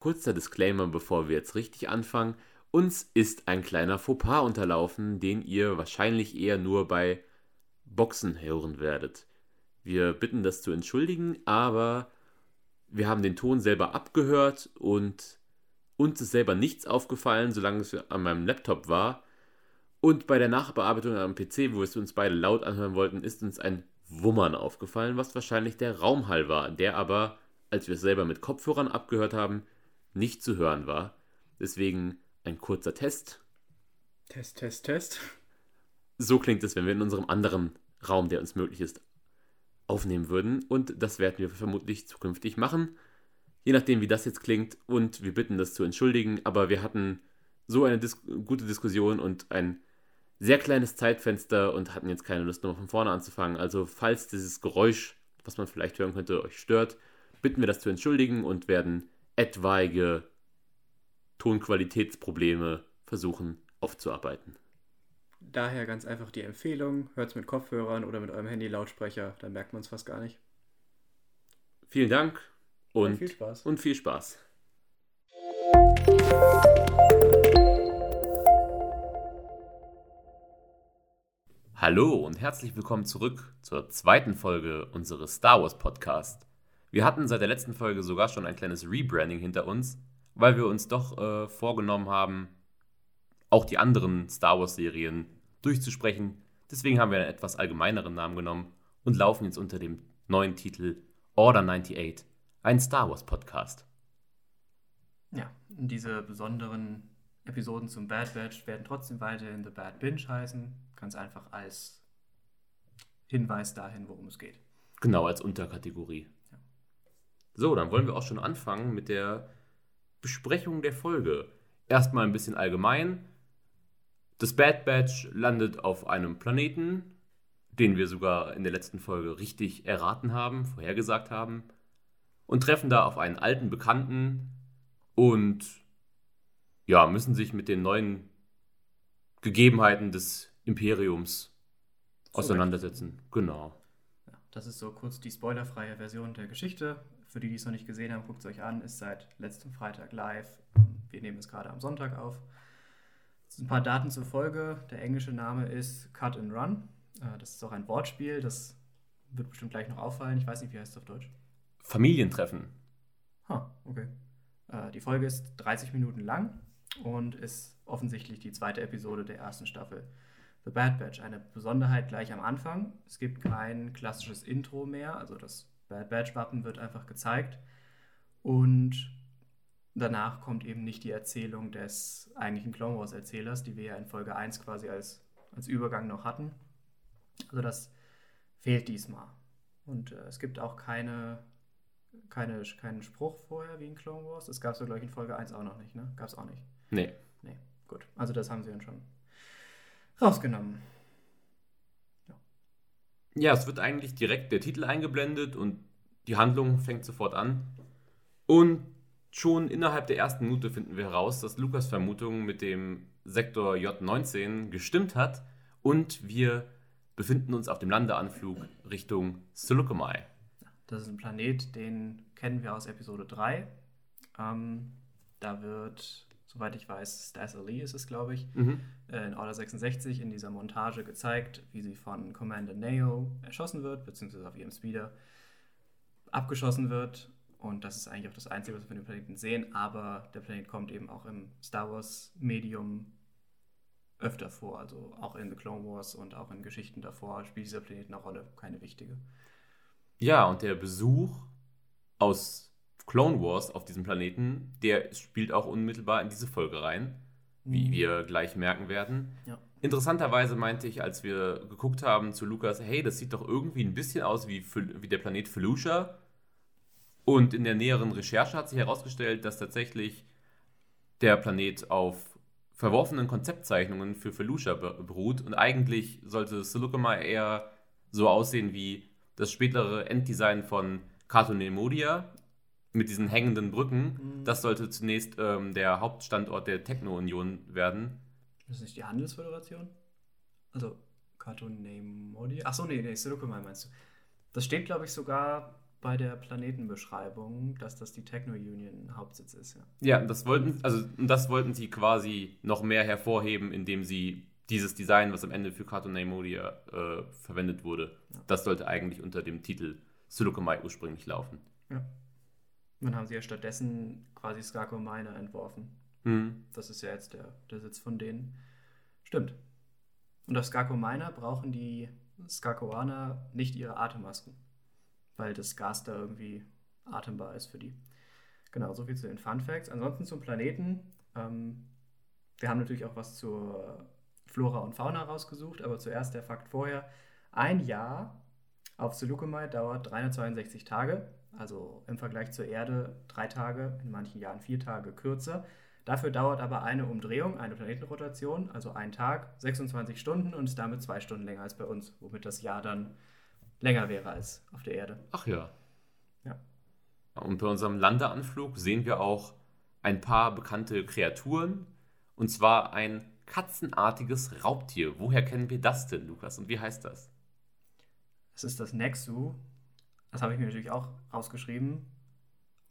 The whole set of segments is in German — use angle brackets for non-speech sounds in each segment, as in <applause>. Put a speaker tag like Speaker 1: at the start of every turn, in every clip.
Speaker 1: Kurzer Disclaimer, bevor wir jetzt richtig anfangen. Uns ist ein kleiner Fauxpas unterlaufen, den ihr wahrscheinlich eher nur bei Boxen hören werdet. Wir bitten das zu entschuldigen, aber wir haben den Ton selber abgehört und uns ist selber nichts aufgefallen, solange es an meinem Laptop war. Und bei der Nachbearbeitung am PC, wo wir es uns beide laut anhören wollten, ist uns ein Wummern aufgefallen, was wahrscheinlich der Raumhall war, der aber, als wir es selber mit Kopfhörern abgehört haben, nicht zu hören war. Deswegen ein kurzer Test.
Speaker 2: Test, Test, Test.
Speaker 1: So klingt es, wenn wir in unserem anderen Raum, der uns möglich ist, aufnehmen würden. Und das werden wir vermutlich zukünftig machen. Je nachdem, wie das jetzt klingt. Und wir bitten das zu entschuldigen. Aber wir hatten so eine Dis gute Diskussion und ein sehr kleines Zeitfenster und hatten jetzt keine Lust, nochmal von vorne anzufangen. Also, falls dieses Geräusch, was man vielleicht hören könnte, euch stört, bitten wir das zu entschuldigen und werden etwaige Tonqualitätsprobleme versuchen aufzuarbeiten.
Speaker 2: Daher ganz einfach die Empfehlung, hört es mit Kopfhörern oder mit eurem Handy-Lautsprecher, dann merkt man es fast gar nicht.
Speaker 1: Vielen Dank und
Speaker 2: Ja, viel Spaß.
Speaker 1: Und viel Spaß. Hallo und herzlich willkommen zurück zur zweiten Folge unseres Star Wars Podcast. Wir hatten seit der letzten Folge sogar schon ein kleines Rebranding hinter uns, weil wir uns doch äh, vorgenommen haben, auch die anderen Star Wars Serien durchzusprechen. Deswegen haben wir einen etwas allgemeineren Namen genommen und laufen jetzt unter dem neuen Titel Order 98, ein Star Wars Podcast.
Speaker 2: Ja, und diese besonderen Episoden zum Bad Batch werden trotzdem weiterhin The Bad Binge heißen. Ganz einfach als Hinweis dahin, worum es geht.
Speaker 1: Genau, als Unterkategorie. So, dann wollen wir auch schon anfangen mit der Besprechung der Folge. Erstmal ein bisschen allgemein. Das Bad Batch landet auf einem Planeten, den wir sogar in der letzten Folge richtig erraten haben, vorhergesagt haben, und treffen da auf einen alten Bekannten und ja, müssen sich mit den neuen Gegebenheiten des Imperiums auseinandersetzen. Genau.
Speaker 2: Das ist so kurz die spoilerfreie Version der Geschichte. Für die, die es noch nicht gesehen haben, guckt es euch an. Ist seit letztem Freitag live. Wir nehmen es gerade am Sonntag auf. Ein paar Daten zur Folge. Der englische Name ist Cut and Run. Äh, Das ist auch ein Wortspiel. Das wird bestimmt gleich noch auffallen. Ich weiß nicht, wie heißt es auf Deutsch.
Speaker 1: Familientreffen.
Speaker 2: Ha, okay. Äh, Die Folge ist 30 Minuten lang und ist offensichtlich die zweite Episode der ersten Staffel The Bad Batch. Eine Besonderheit gleich am Anfang. Es gibt kein klassisches Intro mehr, also das Bad Batch-Wappen wird einfach gezeigt. Und danach kommt eben nicht die Erzählung des eigentlichen Clone Wars-Erzählers, die wir ja in Folge 1 quasi als, als Übergang noch hatten. Also das fehlt diesmal. Und äh, es gibt auch keine keine, keinen Spruch vorher wie in Clone Wars. Das gab es ja, glaube ich, in Folge 1 auch noch nicht, ne? Gab es auch nicht.
Speaker 1: Nee.
Speaker 2: Nee, gut. Also das haben sie dann schon rausgenommen.
Speaker 1: Ja, es wird eigentlich direkt der Titel eingeblendet und die Handlung fängt sofort an. Und schon innerhalb der ersten Minute finden wir heraus, dass Lukas Vermutung mit dem Sektor J19 gestimmt hat und wir befinden uns auf dem Landeanflug Richtung Seleucami.
Speaker 2: Das ist ein Planet, den kennen wir aus Episode 3. Ähm, da wird, soweit ich weiß, Stas Ali ist es, glaube ich,
Speaker 1: Mhm.
Speaker 2: äh, in Order 66 in dieser Montage gezeigt, wie sie von Commander Neo erschossen wird, beziehungsweise auf ihrem Speeder abgeschossen wird. Und das ist eigentlich auch das Einzige, was wir von dem Planeten sehen. Aber der Planet kommt eben auch im Star Wars-Medium öfter vor. Also auch in The Clone Wars und auch in Geschichten davor spielt dieser Planet eine Rolle, keine wichtige.
Speaker 1: Ja, und der Besuch aus Clone Wars auf diesem Planeten, der spielt auch unmittelbar in diese Folge rein, wie
Speaker 2: Mhm.
Speaker 1: wir gleich merken werden.
Speaker 2: Ja.
Speaker 1: Interessanterweise meinte ich, als wir geguckt haben zu Lukas, hey, das sieht doch irgendwie ein bisschen aus wie, wie der Planet Felucia. Und in der näheren Recherche hat sich herausgestellt, dass tatsächlich der Planet auf verworfenen Konzeptzeichnungen für Felucia be- beruht. Und eigentlich sollte Seleucami eher so aussehen wie das spätere Enddesign von Cartoon Nemodia mit diesen hängenden Brücken.
Speaker 2: Mhm.
Speaker 1: Das sollte zunächst ähm, der Hauptstandort der Techno-Union werden.
Speaker 2: Ist das nicht die Handelsföderation? Also Cartoon Nemodia? Achso, nee, nee, Seleucami meinst du. Das steht, glaube ich, sogar bei der Planetenbeschreibung, dass das die Techno Union Hauptsitz ist. Ja,
Speaker 1: ja das wollten, also das wollten sie quasi noch mehr hervorheben, indem sie dieses Design, was am Ende für Cartoon Neimodia äh, verwendet wurde, ja. das sollte eigentlich unter dem Titel Sulukamai ursprünglich laufen.
Speaker 2: Ja. Dann haben sie ja stattdessen quasi Skako Miner entworfen. Mhm. Das ist ja jetzt der, der Sitz von denen. Stimmt. Und auf Skako Miner brauchen die Skakoaner nicht ihre Atemmasken, weil das Gas da irgendwie atembar ist für die. Genau, soviel zu den Fun Facts. Ansonsten zum Planeten. Ähm, wir haben natürlich auch was zur Flora und Fauna rausgesucht, aber zuerst der Fakt vorher. Ein Jahr auf Seleucumai dauert 362 Tage, also im Vergleich zur Erde drei Tage, in manchen Jahren vier Tage kürzer. Dafür dauert aber eine Umdrehung, eine Planetenrotation, also ein Tag, 26 Stunden und ist damit zwei Stunden länger als bei uns, womit das Jahr dann länger wäre als auf der Erde.
Speaker 1: Ach ja.
Speaker 2: Ja.
Speaker 1: Und bei unserem Landeanflug sehen wir auch ein paar bekannte Kreaturen. Und zwar ein katzenartiges Raubtier. Woher kennen wir das denn, Lukas? Und wie heißt das?
Speaker 2: Das ist das Nexu. Das habe ich mir natürlich auch ausgeschrieben.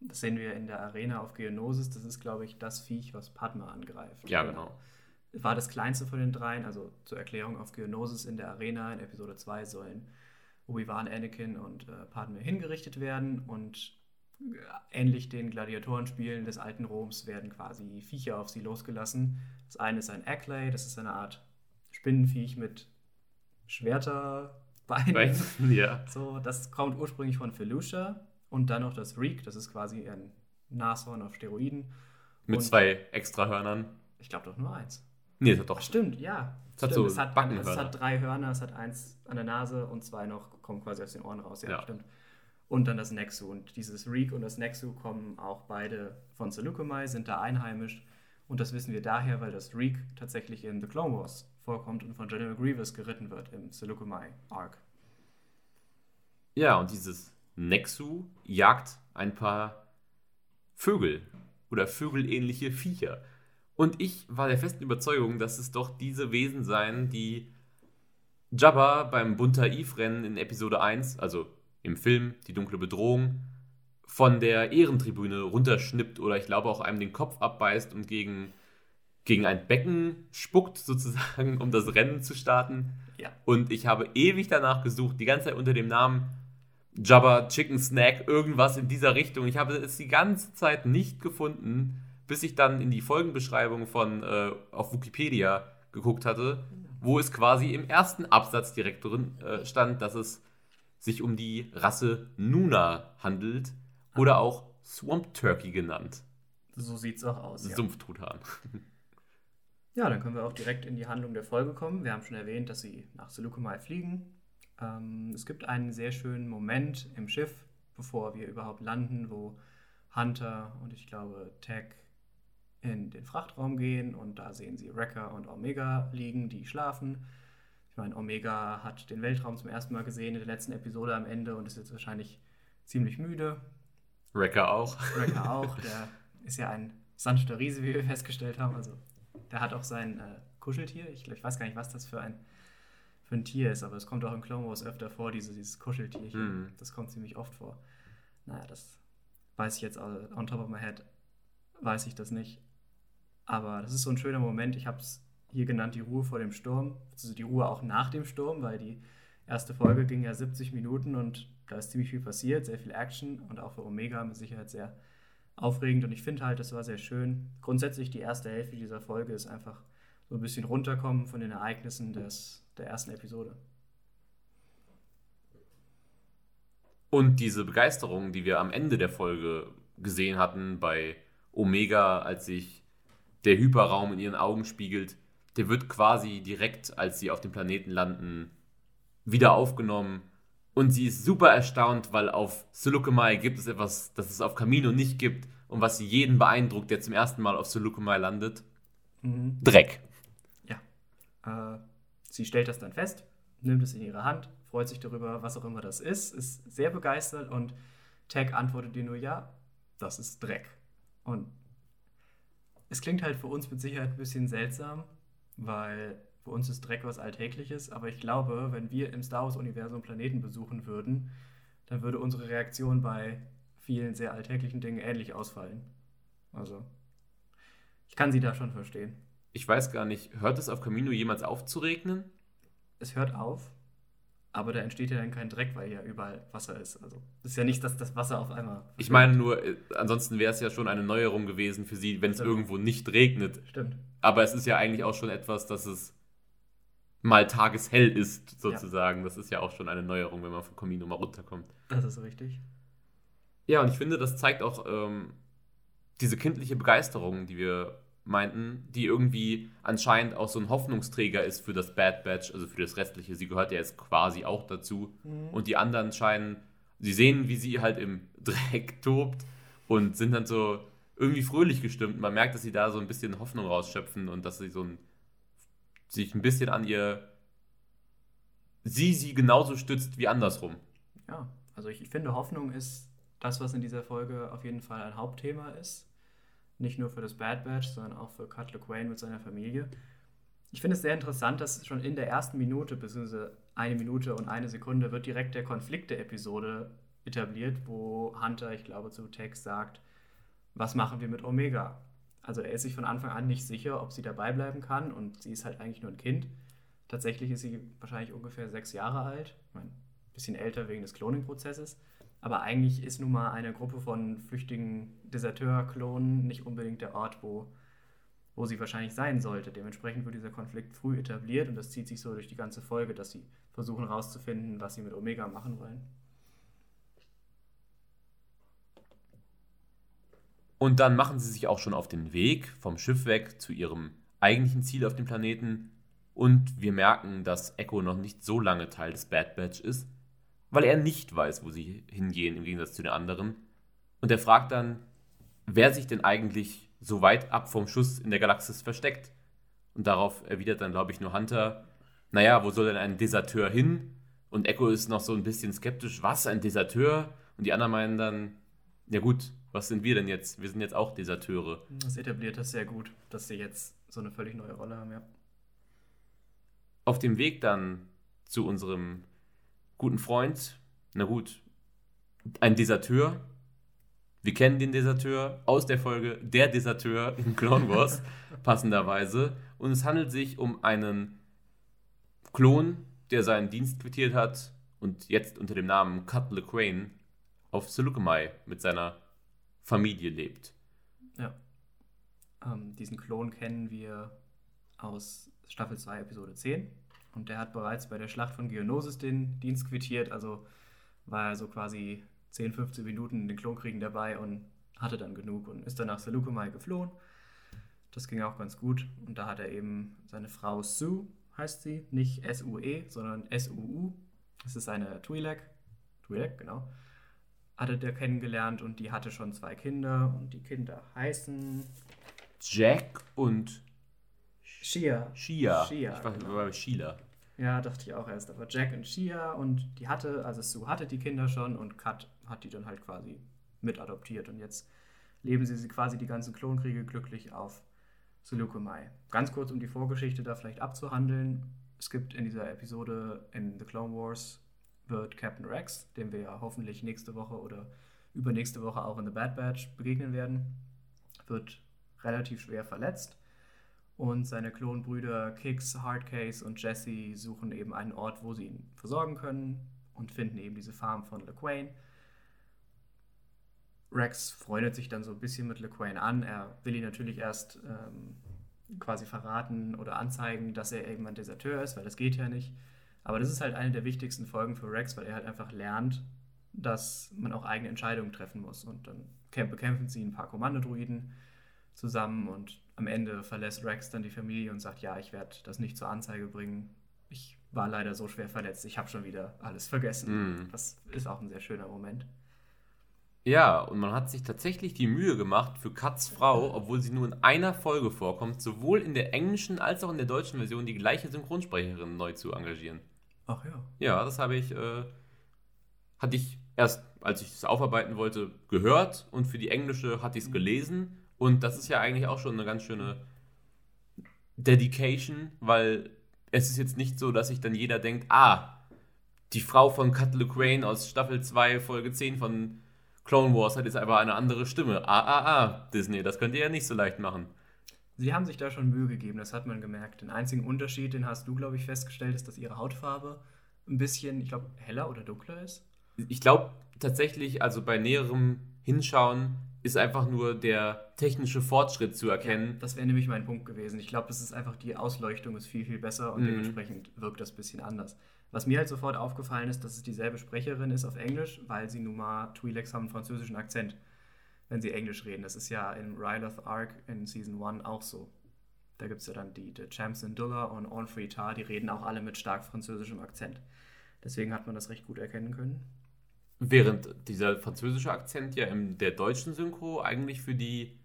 Speaker 2: Das sehen wir in der Arena auf Geonosis. Das ist, glaube ich, das Viech, was Padma angreift.
Speaker 1: Ja, genau.
Speaker 2: War das kleinste von den dreien. Also zur Erklärung auf Geonosis in der Arena in Episode 2 sollen Obi-Wan, Anakin und äh, Padme hingerichtet werden. Und äh, ähnlich den Gladiatorenspielen des alten Roms werden quasi Viecher auf sie losgelassen. Das eine ist ein Acklay, das ist eine Art Spinnenviech mit Schwerterbeinen. Bein, ja. So, das kommt ursprünglich von Felucia und dann noch das Reek, das ist quasi ein Nashorn auf Steroiden.
Speaker 1: Mit und zwei extra Hörnern.
Speaker 2: Ich glaube doch nur eins.
Speaker 1: Nee, das hat doch.
Speaker 2: Stimmt, ja.
Speaker 1: Es hat, so es, hat,
Speaker 2: es hat drei Hörner, es hat eins an der Nase und zwei noch kommen quasi aus den Ohren raus. Ja, ja. stimmt. Und dann das Nexu. Und dieses Reek und das Nexu kommen auch beide von Seleucumai, sind da einheimisch. Und das wissen wir daher, weil das Reek tatsächlich in The Clone Wars vorkommt und von General Grievous geritten wird im Seleucumai Arc.
Speaker 1: Ja, und dieses Nexu jagt ein paar Vögel oder vögelähnliche Viecher. Und ich war der festen Überzeugung, dass es doch diese Wesen seien, die Jabba beim Bunta-Eve-Rennen in Episode 1, also im Film Die dunkle Bedrohung, von der Ehrentribüne runterschnippt oder ich glaube auch einem den Kopf abbeißt und gegen, gegen ein Becken spuckt, sozusagen, um das Rennen zu starten.
Speaker 2: Ja.
Speaker 1: Und ich habe ewig danach gesucht, die ganze Zeit unter dem Namen Jabba Chicken Snack, irgendwas in dieser Richtung. Ich habe es die ganze Zeit nicht gefunden, bis ich dann in die Folgenbeschreibung von äh, auf Wikipedia geguckt hatte, wo es quasi im ersten Absatz direkt drin äh, stand, dass es sich um die Rasse Nuna handelt oder auch Swamp Turkey genannt.
Speaker 2: So sieht es auch aus.
Speaker 1: Sumpftruthahn.
Speaker 2: Ja, <laughs> dann können wir auch direkt in die Handlung der Folge kommen. Wir haben schon erwähnt, dass sie nach Seleucumai fliegen. Ähm, es gibt einen sehr schönen Moment im Schiff, bevor wir überhaupt landen, wo Hunter und ich glaube Tech in den Frachtraum gehen und da sehen sie Wrecker und Omega liegen, die schlafen. Ich meine, Omega hat den Weltraum zum ersten Mal gesehen in der letzten Episode am Ende und ist jetzt wahrscheinlich ziemlich müde.
Speaker 1: Wrecker auch.
Speaker 2: Wrecker auch, der <laughs> ist ja ein sanfter Riese, wie wir festgestellt haben. Also der hat auch sein äh, Kuscheltier. Ich, ich weiß gar nicht, was das für ein für ein Tier ist, aber es kommt auch in Clone Wars öfter vor, diese, dieses Kuscheltierchen. Mhm. Das kommt ziemlich oft vor. Naja, das weiß ich jetzt on top of my head, weiß ich das nicht. Aber das ist so ein schöner Moment. Ich habe es hier genannt, die Ruhe vor dem Sturm. Also die Ruhe auch nach dem Sturm, weil die erste Folge ging ja 70 Minuten und da ist ziemlich viel passiert, sehr viel Action und auch für Omega mit Sicherheit sehr aufregend. Und ich finde halt, das war sehr schön. Grundsätzlich die erste Hälfte dieser Folge ist einfach so ein bisschen runterkommen von den Ereignissen des der ersten Episode.
Speaker 1: Und diese Begeisterung, die wir am Ende der Folge gesehen hatten bei Omega, als sich der Hyperraum in ihren Augen spiegelt, der wird quasi direkt, als sie auf dem Planeten landen, wieder aufgenommen. Und sie ist super erstaunt, weil auf Seleucumai gibt es etwas, das es auf Camino nicht gibt und was jeden beeindruckt, der zum ersten Mal auf Seleucumai landet. Mhm. Dreck.
Speaker 2: Ja. Äh, Sie stellt das dann fest, nimmt es in ihre Hand, freut sich darüber, was auch immer das ist, ist sehr begeistert und Tag antwortet ihr nur, ja, das ist Dreck. Und es klingt halt für uns mit Sicherheit ein bisschen seltsam, weil für uns ist Dreck was Alltägliches, aber ich glaube, wenn wir im Star Wars-Universum Planeten besuchen würden, dann würde unsere Reaktion bei vielen sehr alltäglichen Dingen ähnlich ausfallen. Also, ich kann sie da schon verstehen.
Speaker 1: Ich weiß gar nicht, hört es auf Camino jemals auf zu regnen?
Speaker 2: Es hört auf, aber da entsteht ja dann kein Dreck, weil ja überall Wasser ist. Also, es ist ja nicht, dass das Wasser auf einmal.
Speaker 1: Ich meine nur, äh, ansonsten wäre es ja schon eine Neuerung gewesen für sie, wenn es
Speaker 2: Stimmt.
Speaker 1: irgendwo nicht regnet.
Speaker 2: Stimmt.
Speaker 1: Aber es ist ja eigentlich auch schon etwas, dass es mal tageshell ist, sozusagen. Das ist ja auch schon eine Neuerung, wenn man von Camino mal runterkommt.
Speaker 2: Das ist richtig.
Speaker 1: Ja, und ich finde, das zeigt auch ähm, diese kindliche Begeisterung, die wir meinten, die irgendwie anscheinend auch so ein Hoffnungsträger ist für das Bad Batch, also für das Restliche. Sie gehört ja jetzt quasi auch dazu. Und die anderen scheinen, sie sehen, wie sie halt im <laughs> Dreck tobt und sind dann so irgendwie fröhlich gestimmt. Man merkt, dass sie da so ein bisschen Hoffnung rausschöpfen und dass sie so ein, sich ein bisschen an ihr, sie sie genauso stützt wie andersrum.
Speaker 2: Ja, also ich, ich finde, Hoffnung ist das, was in dieser Folge auf jeden Fall ein Hauptthema ist. Nicht nur für das Bad Batch, sondern auch für Cutler Quain mit seiner Familie. Ich finde es sehr interessant, dass schon in der ersten Minute, beziehungsweise eine Minute und eine Sekunde, wird direkt der Konflikt der Episode etabliert, wo Hunter, ich glaube, zu Tex sagt, was machen wir mit Omega? Also er ist sich von Anfang an nicht sicher, ob sie dabei bleiben kann und sie ist halt eigentlich nur ein Kind. Tatsächlich ist sie wahrscheinlich ungefähr sechs Jahre alt, ein bisschen älter wegen des Cloning-Prozesses. Aber eigentlich ist nun mal eine Gruppe von flüchtigen Deserteur-Klonen nicht unbedingt der Ort, wo, wo sie wahrscheinlich sein sollte. Dementsprechend wird dieser Konflikt früh etabliert und das zieht sich so durch die ganze Folge, dass sie versuchen herauszufinden, was sie mit Omega machen wollen.
Speaker 1: Und dann machen sie sich auch schon auf den Weg vom Schiff weg zu ihrem eigentlichen Ziel auf dem Planeten. Und wir merken, dass Echo noch nicht so lange Teil des Bad Batch ist, weil er nicht weiß, wo sie hingehen, im Gegensatz zu den anderen. Und er fragt dann, wer sich denn eigentlich so weit ab vom Schuss in der Galaxis versteckt. Und darauf erwidert dann, glaube ich, nur Hunter, naja, wo soll denn ein Deserteur hin? Und Echo ist noch so ein bisschen skeptisch, was, ein Deserteur? Und die anderen meinen dann, ja gut, was sind wir denn jetzt? Wir sind jetzt auch Deserteure.
Speaker 2: Das etabliert das sehr gut, dass sie jetzt so eine völlig neue Rolle haben, ja.
Speaker 1: Auf dem Weg dann zu unserem guten Freund, na gut, ein Deserteur. Wir kennen den Deserteur aus der Folge Der Deserteur in Clone Wars, <laughs> passenderweise. Und es handelt sich um einen Klon, der seinen Dienst quittiert hat und jetzt unter dem Namen Cut LeQuain auf Seleucami mit seiner Familie lebt.
Speaker 2: Ja. Ähm, diesen Klon kennen wir aus Staffel 2, Episode 10. Und der hat bereits bei der Schlacht von Geonosis den Dienst quittiert. Also war er so quasi 10, 15 Minuten in den Klonkriegen dabei und hatte dann genug und ist dann nach Seleucami geflohen. Das ging auch ganz gut. Und da hat er eben seine Frau Sue, heißt sie, nicht S-U-E, sondern S-U-U. Das ist eine Twi'lek. Twi'lek, genau. Hatte der kennengelernt und die hatte schon zwei Kinder. Und die Kinder heißen
Speaker 1: Jack und
Speaker 2: Shia.
Speaker 1: Shia.
Speaker 2: Shia,
Speaker 1: ich war
Speaker 2: genau.
Speaker 1: bei Sheila.
Speaker 2: Ja, dachte ich auch erst. Aber Jack und Shia und die hatte, also Sue hatte die Kinder schon und Kat hat die dann halt quasi mit adoptiert. Und jetzt leben sie quasi die ganzen Klonkriege glücklich auf Seleucami. Ganz kurz, um die Vorgeschichte da vielleicht abzuhandeln. Es gibt in dieser Episode in The Clone Wars wird Captain Rex, dem wir ja hoffentlich nächste Woche oder übernächste Woche auch in The Bad Batch begegnen werden, wird relativ schwer verletzt. Und seine Klonbrüder Kix, Hardcase und Jesse suchen eben einen Ort, wo sie ihn versorgen können und finden eben diese Farm von LeQuain. Rex freundet sich dann so ein bisschen mit LeQuain an. Er will ihn natürlich erst ähm, quasi verraten oder anzeigen, dass er ein Deserteur ist, weil das geht ja nicht. Aber das ist halt eine der wichtigsten Folgen für Rex, weil er halt einfach lernt, dass man auch eigene Entscheidungen treffen muss. Und dann kämp- bekämpfen sie ein paar Kommandodruiden zusammen und am Ende verlässt Rex dann die Familie und sagt, ja, ich werde das nicht zur Anzeige bringen. Ich war leider so schwer verletzt, ich habe schon wieder alles vergessen.
Speaker 1: Mhm.
Speaker 2: Das ist auch ein sehr schöner Moment.
Speaker 1: Ja, und man hat sich tatsächlich die Mühe gemacht, für Katz Frau, obwohl sie nur in einer Folge vorkommt, sowohl in der englischen als auch in der deutschen Version die gleiche Synchronsprecherin neu zu engagieren.
Speaker 2: Ach ja.
Speaker 1: Ja, das habe ich, äh, hatte ich erst, als ich es aufarbeiten wollte, gehört und für die englische hatte ich es gelesen. Und das ist ja eigentlich auch schon eine ganz schöne Dedication, weil es ist jetzt nicht so, dass sich dann jeder denkt, ah, die Frau von Cutler Crane aus Staffel 2, Folge 10 von Clone Wars hat jetzt einfach eine andere Stimme. Ah, ah, ah, Disney, das könnt ihr ja nicht so leicht machen.
Speaker 2: Sie haben sich da schon Mühe gegeben, das hat man gemerkt. Den einzigen Unterschied, den hast du, glaube ich, festgestellt, ist, dass ihre Hautfarbe ein bisschen, ich glaube, heller oder dunkler ist.
Speaker 1: Ich glaube tatsächlich, also bei näherem Hinschauen ist einfach nur der technische Fortschritt zu erkennen.
Speaker 2: Das wäre nämlich mein Punkt gewesen. Ich glaube, das ist einfach die Ausleuchtung ist viel, viel besser und
Speaker 1: Mhm.
Speaker 2: dementsprechend wirkt das ein bisschen anders. Was mir halt sofort aufgefallen ist, dass es dieselbe Sprecherin ist auf Englisch, weil sie nun mal Twi'leks haben einen französischen Akzent, wenn sie English reden. Das ist ja in Ryloth Arc in Season 1 auch so. Da gibt es ja dann die, die Champs Dulla und Onfrey Tar, die reden auch alle mit stark französischem Akzent. Deswegen hat man das recht gut erkennen können.
Speaker 1: Während dieser französische Akzent ja in der deutschen Synchro eigentlich für die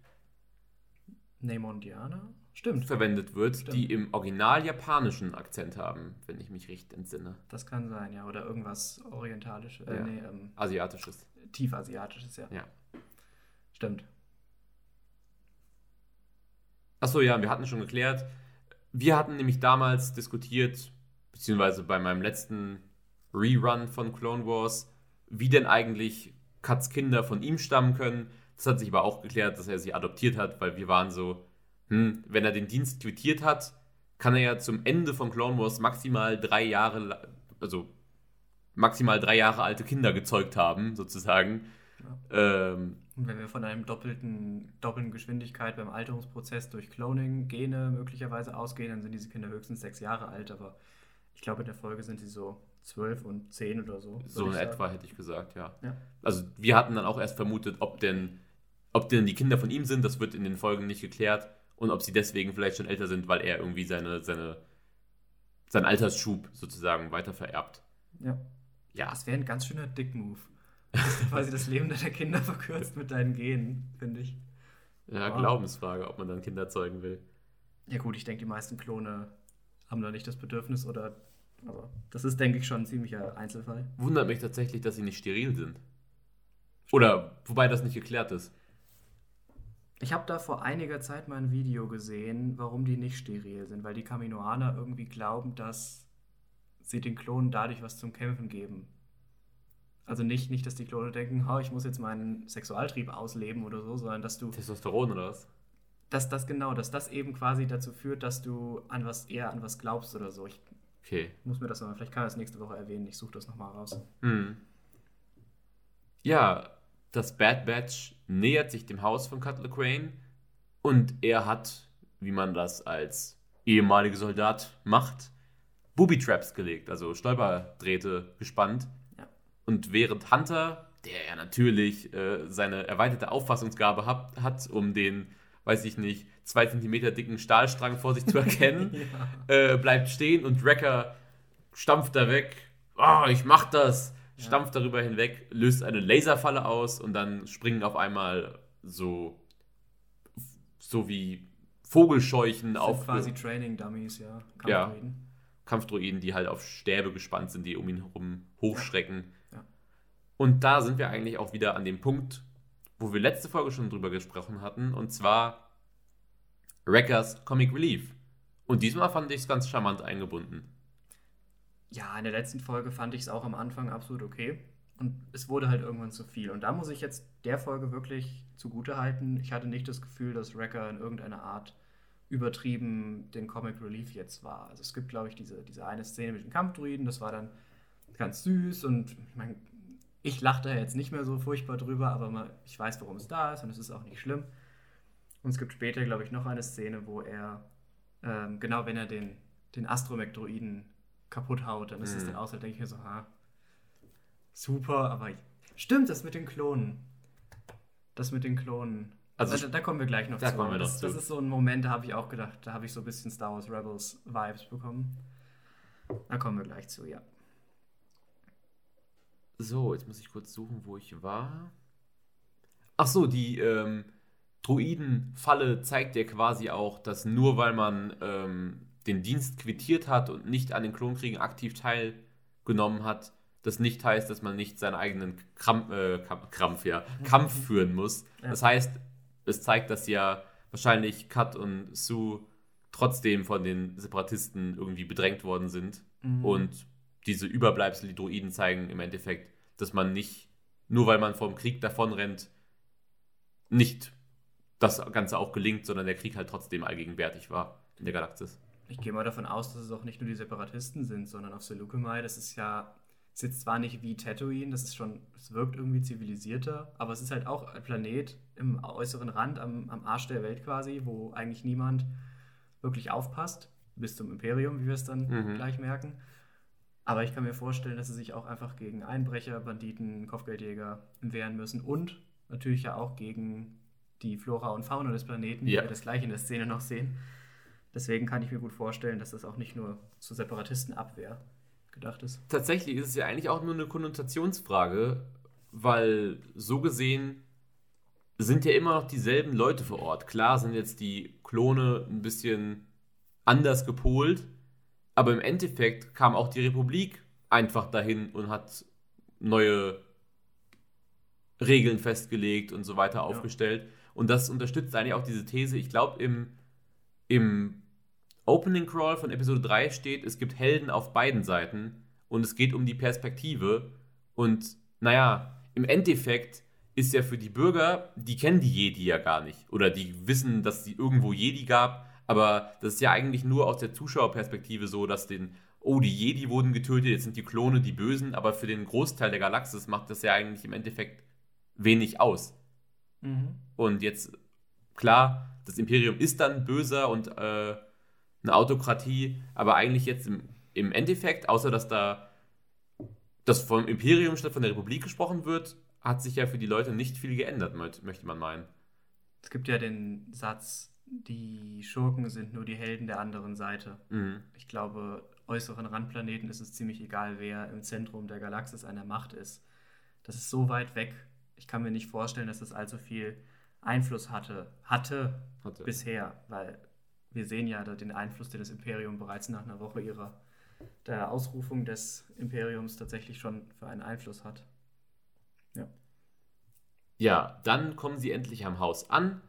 Speaker 2: Neymondianer? Stimmt.
Speaker 1: verwendet wird,
Speaker 2: Stimmt.
Speaker 1: die im Original japanischen Akzent haben, wenn ich mich recht entsinne.
Speaker 2: Das kann sein, ja. Oder irgendwas Orientalisches, äh,
Speaker 1: Ja.
Speaker 2: nee, ähm,
Speaker 1: Asiatisches.
Speaker 2: Tiefasiatisches, ja.
Speaker 1: Ja.
Speaker 2: Stimmt.
Speaker 1: Achso, ja, wir hatten schon geklärt. Wir hatten nämlich damals diskutiert, beziehungsweise bei meinem letzten Rerun von Clone Wars, wie denn eigentlich Cuts Kinder von ihm stammen können. Das hat sich aber auch geklärt, dass er sie adoptiert hat, weil wir waren so, hm, wenn er den Dienst quittiert hat, kann er ja zum Ende von Clone Wars maximal drei Jahre, also maximal drei Jahre alte Kinder gezeugt haben, sozusagen. Ähm,
Speaker 2: Und wenn wir von einem doppelten, doppelten Geschwindigkeit beim Alterungsprozess durch Cloning, Gene möglicherweise ausgehen, dann sind diese Kinder höchstens sechs Jahre alt, aber ich glaube, in der Folge sind sie so zwölf und zehn oder so.
Speaker 1: So in etwa hätte ich gesagt, ja.
Speaker 2: Ja.
Speaker 1: Also wir hatten dann auch erst vermutet, ob denn, ob denn die Kinder von ihm sind, das wird in den Folgen nicht geklärt. Und ob sie deswegen vielleicht schon älter sind, weil er irgendwie seine, seine, seinen Altersschub sozusagen weiter vererbt.
Speaker 2: Ja.
Speaker 1: Ja,
Speaker 2: Das wäre ein ganz schöner Dick-Move. Dass du quasi das Leben deiner Kinder verkürzt mit deinen Genen, finde ich.
Speaker 1: ja
Speaker 2: Wow.
Speaker 1: Glaubensfrage, ob man dann Kinder zeugen will.
Speaker 2: Ja gut, ich denke, die meisten Klone haben da nicht das Bedürfnis oder... Aber das ist, denke ich, schon ein ziemlicher Einzelfall.
Speaker 1: Wundert mich tatsächlich, dass sie nicht steril sind. Oder, wobei das nicht geklärt ist.
Speaker 2: Ich habe da vor einiger Zeit mal ein Video gesehen, warum die nicht steril sind, weil die Kaminoaner irgendwie glauben, dass sie den Klonen dadurch was zum Kämpfen geben. Also nicht, nicht dass die Klone denken, "Ha, ich muss jetzt meinen Sexualtrieb ausleben oder so, sondern dass du,
Speaker 1: Testosteron oder was?
Speaker 2: dass das genau, dass das eben quasi dazu führt, dass du an was eher an was glaubst oder so. Ich
Speaker 1: Okay.
Speaker 2: muss mir das mal, vielleicht kann ich das nächste Woche erwähnen, ich suche das nochmal raus.
Speaker 1: Hm. Ja, das Bad Batch nähert sich dem Haus von Cutler Crane und er hat, wie man das als ehemaliger Soldat macht, Booby Traps gelegt, also Stolperdrähte gespannt.
Speaker 2: Ja.
Speaker 1: Und während Hunter, der ja natürlich äh, seine erweiterte Auffassungsgabe hat, hat, um den, weiß ich nicht, zwei Zentimeter dicken Stahlstrang vor sich zu <laughs> erkennen, äh, bleibt stehen und Wrecker stampft da weg. Ah, ich mach das!
Speaker 2: Ja.
Speaker 1: Stampft darüber hinweg, löst eine Laserfalle aus und dann springen auf einmal so, so wie Vogelscheuchen
Speaker 2: Sind
Speaker 1: auf
Speaker 2: quasi Training-Dummies, ja.
Speaker 1: Ja.
Speaker 2: Kampfdroiden.
Speaker 1: Kampfdroiden, die halt auf Stäbe gespannt sind, die um ihn herum hochschrecken.
Speaker 2: Ja.
Speaker 1: Und da sind wir eigentlich auch wieder an dem Punkt, wo wir letzte Folge schon drüber gesprochen hatten, und zwar Wreckers Comic Relief. Und diesmal fand ich es ganz charmant eingebunden.
Speaker 2: Ja, in der letzten Folge fand ich es auch am Anfang absolut okay. Und es wurde halt irgendwann zu viel. Und da muss ich jetzt der Folge wirklich zugute halten. Ich hatte nicht das Gefühl, dass Wrecker in irgendeiner Art übertrieben den Comic Relief jetzt war. Also es gibt, glaube ich, diese, diese eine Szene mit den Kampfdruiden, das war dann ganz süß und ich meine, ich lache da jetzt nicht mehr so furchtbar drüber, aber mal, ich weiß, warum es da ist und es ist auch nicht schlimm. Und es gibt später, glaube ich, noch eine Szene, wo er, ähm, genau wenn er den, den Astromech-Droiden kaputt haut, dann ist es
Speaker 1: Mhm.
Speaker 2: dann aus, da denke ich mir so, ha, super, aber stimmt, das mit den Klonen. Das mit den Klonen.
Speaker 1: Also
Speaker 2: da, da kommen wir gleich noch
Speaker 1: da
Speaker 2: zu.
Speaker 1: kommen wir
Speaker 2: das,
Speaker 1: zu.
Speaker 2: das ist so ein Moment, da habe ich auch gedacht, da habe ich so ein bisschen Star Wars Rebels Vibes bekommen. Da kommen wir gleich zu, ja.
Speaker 1: So, jetzt muss ich kurz suchen, wo ich war. Ach so, die ähm, Druidenfalle zeigt ja quasi auch, dass nur weil man ähm, den Dienst quittiert hat und nicht an den Klonkriegen aktiv teilgenommen hat, das nicht heißt, dass man nicht seinen eigenen Krampf, äh, Kampf, Krampf, ja, Kampf führen muss.
Speaker 2: Ja.
Speaker 1: Das heißt, es zeigt, dass ja wahrscheinlich Kat und Sue trotzdem von den Separatisten irgendwie bedrängt worden sind
Speaker 2: Mhm.
Speaker 1: und diese Überbleibsel, die Droiden zeigen im Endeffekt, dass man nicht, nur weil man vom Krieg davonrennt, nicht das Ganze auch gelingt, sondern der Krieg halt trotzdem allgegenwärtig war in der Galaxis.
Speaker 2: Ich gehe mal davon aus, dass es auch nicht nur die Separatisten sind, sondern auf Seleucumai, das ist ja, es ist zwar nicht wie Tatooine, das ist schon, es wirkt irgendwie zivilisierter, aber es ist halt auch ein Planet im äußeren Rand, am, am Arsch der Welt quasi, wo eigentlich niemand wirklich aufpasst, bis zum Imperium, wie wir es dann mhm. gleich merken. Aber ich kann mir vorstellen, dass sie sich auch einfach gegen Einbrecher, Banditen, Kopfgeldjäger wehren müssen und natürlich ja auch gegen die Flora und Fauna des Planeten, ja. wie wir das gleich in der Szene noch sehen. Deswegen kann ich mir gut vorstellen, dass das auch nicht nur zur Separatistenabwehr gedacht ist.
Speaker 1: Tatsächlich ist es ja eigentlich auch nur eine Konnotationsfrage, weil so gesehen sind ja immer noch dieselben Leute vor Ort. Klar sind jetzt die Klone ein bisschen anders gepolt, aber im Endeffekt kam auch die Republik einfach dahin und hat neue Regeln festgelegt und so weiter aufgestellt. Ja. Und das unterstützt eigentlich auch diese These. Ich glaube, im, im Opening Crawl von Episode 3 steht, es gibt Helden auf beiden Seiten und es geht um die Perspektive. Und naja, im Endeffekt ist ja für die Bürger, die kennen die Jedi ja gar nicht. Oder die wissen, dass es irgendwo Jedi gab, aber das ist ja eigentlich nur aus der Zuschauerperspektive so, dass den, oh, die Jedi wurden getötet, jetzt sind die Klone die Bösen, aber für den Großteil der Galaxis macht das ja eigentlich im Endeffekt wenig aus. Mhm. Und jetzt, klar, das Imperium ist dann böser und äh, eine Autokratie, aber eigentlich jetzt im, im Endeffekt, außer dass da das vom Imperium statt von der Republik gesprochen wird, hat sich ja für die Leute nicht viel geändert, möchte man meinen.
Speaker 2: Es gibt ja den Satz, die Schurken sind nur die Helden der anderen Seite. Mhm. Ich glaube, äußeren Randplaneten ist es ziemlich egal, wer im Zentrum der Galaxis einer Macht ist. Das ist so weit weg. Ich kann mir nicht vorstellen, dass das allzu viel Einfluss hatte, hatte, hatte. bisher, weil wir sehen ja den Einfluss, den das Imperium bereits nach einer Woche ihrer der Ausrufung des Imperiums tatsächlich schon für einen Einfluss hat.
Speaker 1: Ja. Ja, dann kommen sie endlich am Haus an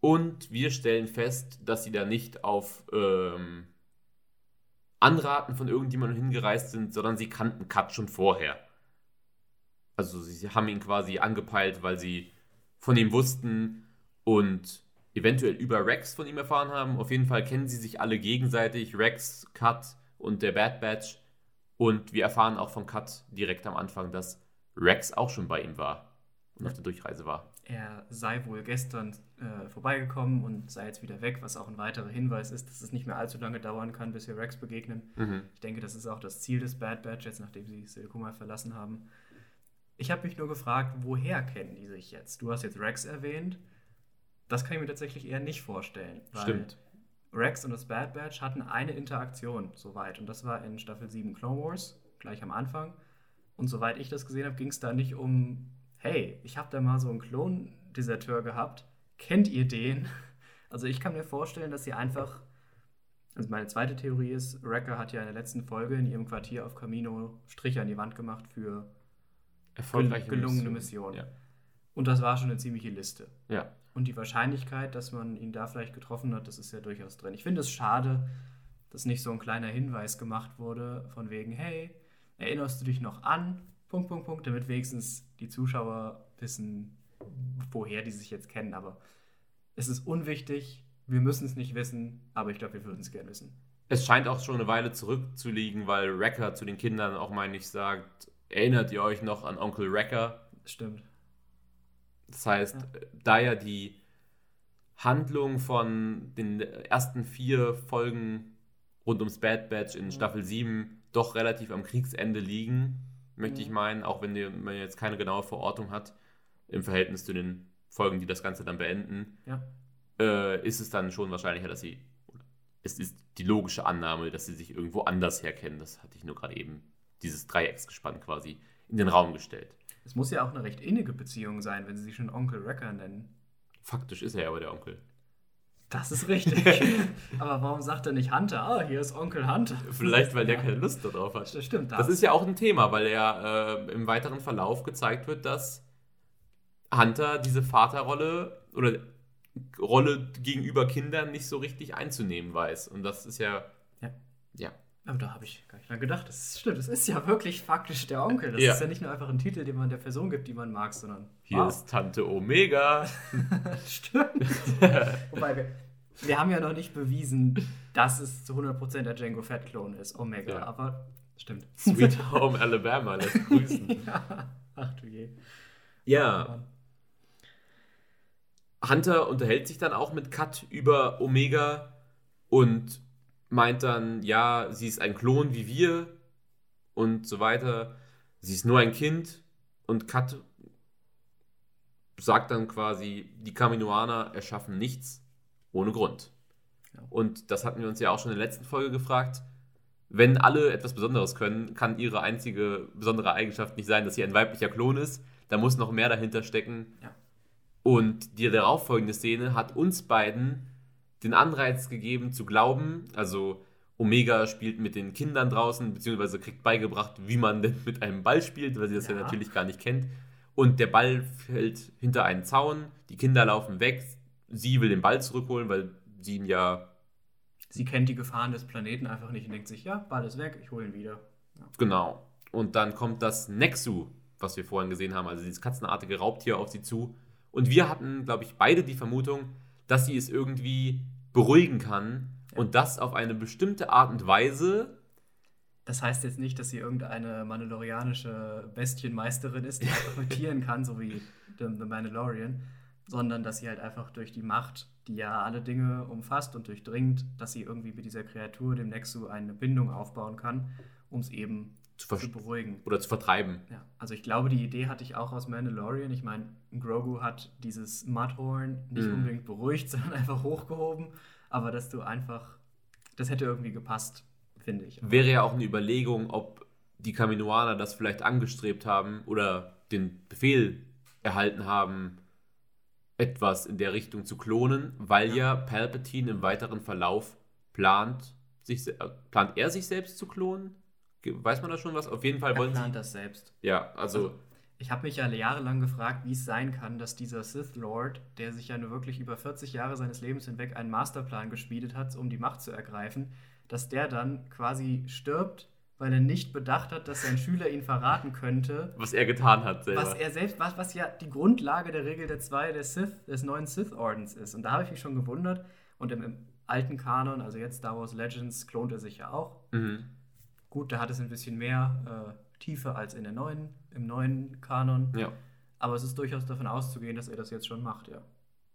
Speaker 1: und wir stellen fest, dass sie da nicht auf ähm, Anraten von irgendjemandem hingereist sind, sondern sie kannten Kat schon vorher. Also sie haben ihn quasi angepeilt, weil sie von ihm wussten und eventuell über Rex von ihm erfahren haben. Auf jeden Fall kennen sie sich alle gegenseitig, Rex, Kat und der Bad Batch. Und wir erfahren auch von Kat direkt am Anfang, dass Rex auch schon bei ihm war und auf der Durchreise war
Speaker 2: er sei wohl gestern äh, vorbeigekommen und sei jetzt wieder weg, was auch ein weiterer Hinweis ist, dass es nicht mehr allzu lange dauern kann, bis wir Rex begegnen. Mhm. Ich denke, das ist auch das Ziel des Bad Batch, jetzt nachdem sie Silkuma verlassen haben. Ich habe mich nur gefragt, woher kennen die sich jetzt? Du hast jetzt Rex erwähnt. Das kann ich mir tatsächlich eher nicht vorstellen.
Speaker 1: Stimmt.
Speaker 2: Rex und das Bad Batch hatten eine Interaktion soweit und das war in Staffel 7 Clone Wars, gleich am Anfang. Und soweit ich das gesehen habe, ging es da nicht um hey, ich habe da mal so einen Klon-Deserteur gehabt, kennt ihr den? <laughs> Also ich kann mir vorstellen, dass sie einfach, also meine zweite Theorie ist, Wrecker hat ja in der letzten Folge in ihrem Quartier auf Camino Striche an die Wand gemacht für
Speaker 1: Erfolgreiche
Speaker 2: gelungene Mission. Mission. Ja. Und das war schon eine ziemliche Liste.
Speaker 1: Ja.
Speaker 2: Und die Wahrscheinlichkeit, dass man ihn da vielleicht getroffen hat, das ist ja durchaus drin. Ich finde es schade, dass nicht so ein kleiner Hinweis gemacht wurde, von wegen, hey, erinnerst du dich noch an? Punkt, Punkt, Punkt, damit wenigstens die Zuschauer wissen, woher die sich jetzt kennen. Aber es ist unwichtig, wir müssen es nicht wissen, aber ich glaube, wir würden es gerne wissen.
Speaker 1: Es scheint auch schon eine Weile zurückzuliegen, weil Wrecker zu den Kindern auch, meine ich, sagt, erinnert ihr euch noch an Onkel Wrecker?
Speaker 2: Stimmt.
Speaker 1: Das heißt, ja. da ja die Handlung von den ersten vier Folgen rund ums Bad Batch in Staffel 7 doch relativ am Kriegsende liegen, möchte ich mhm. meinen, auch wenn man jetzt keine genaue Verortung hat im Verhältnis zu den Folgen, die das Ganze dann beenden,
Speaker 2: ja.
Speaker 1: äh, ist es dann schon wahrscheinlicher, dass sie, es ist die logische Annahme, dass sie sich irgendwo anders herkennen. Das hatte ich nur gerade eben, dieses Dreiecksgespann quasi in den Raum gestellt.
Speaker 2: Es muss ja auch eine recht innige Beziehung sein, wenn sie sich schon Onkel Wrecker nennen.
Speaker 1: Faktisch ist er ja aber der Onkel.
Speaker 2: Das ist richtig. <laughs> Aber warum sagt er nicht Hunter? Ah, hier ist Onkel Hunter.
Speaker 1: Vielleicht, weil der keine Lust darauf hat.
Speaker 2: Das stimmt.
Speaker 1: Das, das ist ja auch ein Thema, weil er äh, im weiteren Verlauf gezeigt wird, dass Hunter diese Vaterrolle oder Rolle gegenüber Kindern nicht so richtig einzunehmen weiß. Und das ist ja.
Speaker 2: Ja.
Speaker 1: ja.
Speaker 2: Aber da habe ich gar nicht mehr gedacht. Das stimmt, das ist ja wirklich faktisch der Onkel. Das
Speaker 1: Ja.
Speaker 2: ist ja nicht nur einfach ein Titel, den man der Person gibt, die man mag, sondern.
Speaker 1: Hier
Speaker 2: Wow.
Speaker 1: ist Tante Omega. <laughs>
Speaker 2: Stimmt. <laughs> Wobei wir, wir haben ja noch nicht bewiesen, dass es zu 100% der Django Fett-Klon ist, Omega.
Speaker 1: Ja.
Speaker 2: Aber stimmt.
Speaker 1: Sweet <laughs> Home Alabama lässt grüßen.
Speaker 2: ja. Ach du je.
Speaker 1: Ja, Hunter unterhält sich dann auch mit Kat über Omega und meint dann, ja, sie ist ein Klon wie wir und so weiter. Sie ist nur ein Kind und Kat sagt dann quasi, die Kaminoaner erschaffen nichts ohne Grund.
Speaker 2: Ja.
Speaker 1: Und das hatten wir uns ja auch schon in der letzten Folge gefragt. Wenn alle etwas Besonderes können, kann ihre einzige besondere Eigenschaft nicht sein, dass sie ein weiblicher Klon ist. Da muss noch mehr dahinter stecken.
Speaker 2: Ja.
Speaker 1: Und die darauffolgende Szene hat uns beiden den Anreiz gegeben zu glauben, also Omega spielt mit den Kindern draußen, beziehungsweise kriegt beigebracht, wie man denn mit einem Ball spielt, weil sie das ja,
Speaker 2: Ja.
Speaker 1: natürlich gar nicht kennt. Und der Ball fällt hinter einen Zaun, die Kinder laufen weg, sie will den Ball zurückholen, weil sie ihn ja,
Speaker 2: Sie kennt die Gefahren des Planeten einfach nicht und denkt sich, ja, Ball ist weg, ich hole ihn wieder.
Speaker 1: genau. Und dann kommt das Nexu, was wir vorhin gesehen haben, also dieses katzenartige Raubtier auf sie zu. Und wir hatten, glaube ich, beide die Vermutung, dass sie es irgendwie beruhigen kann
Speaker 2: Ja.
Speaker 1: und das auf eine bestimmte Art und Weise,
Speaker 2: Das heißt jetzt nicht, dass sie irgendeine mandalorianische Bestienmeisterin ist, die einfach mit Tieren kann, so wie The, The Mandalorian, sondern dass sie halt einfach durch die Macht, die ja alle Dinge umfasst und durchdringt, dass sie irgendwie mit dieser Kreatur, dem Nexu, eine Bindung aufbauen kann, um es eben
Speaker 1: zu
Speaker 2: zu beruhigen.
Speaker 1: oder zu vertreiben.
Speaker 2: Ja, also ich glaube, die Idee hatte ich auch aus Mandalorian. Ich meine, Grogu hat dieses Mudhorn nicht
Speaker 1: Mhm.
Speaker 2: unbedingt beruhigt, <laughs> sondern einfach hochgehoben. Aber dass du einfach, das hätte irgendwie gepasst, finde ich.
Speaker 1: Wäre ja auch eine Überlegung, ob die Kaminoaner das vielleicht angestrebt haben oder den Befehl erhalten haben, etwas in der Richtung zu klonen, weil ja, Palpatine im weiteren Verlauf plant, sich, äh, plant er sich selbst zu klonen? Weiß man da schon was? Auf jeden Fall
Speaker 2: Er
Speaker 1: wollen
Speaker 2: plant
Speaker 1: sie.
Speaker 2: das selbst.
Speaker 1: Ja, also,
Speaker 2: Ich habe mich ja jahrelang gefragt, wie es sein kann, dass dieser Sith Lord, der sich ja nur wirklich über 40 Jahre seines Lebens hinweg einen Masterplan geschmiedet hat, um die Macht zu ergreifen, dass der dann quasi stirbt, weil er nicht bedacht hat, dass sein Schüler ihn verraten könnte
Speaker 1: was er getan hat selber.
Speaker 2: Was er selbst, was, was ja die Grundlage der Regel der zwei der Sith, des neuen Sith-Ordens ist. Und da habe ich mich schon gewundert. Und im, im alten Kanon, also jetzt Star Wars Legends, klont er sich ja auch.
Speaker 1: mhm.
Speaker 2: Gut, da hat es ein bisschen mehr äh, Tiefe als in der neuen, im neuen Kanon.
Speaker 1: Ja.
Speaker 2: Aber es ist durchaus davon auszugehen, dass er das jetzt schon macht, ja.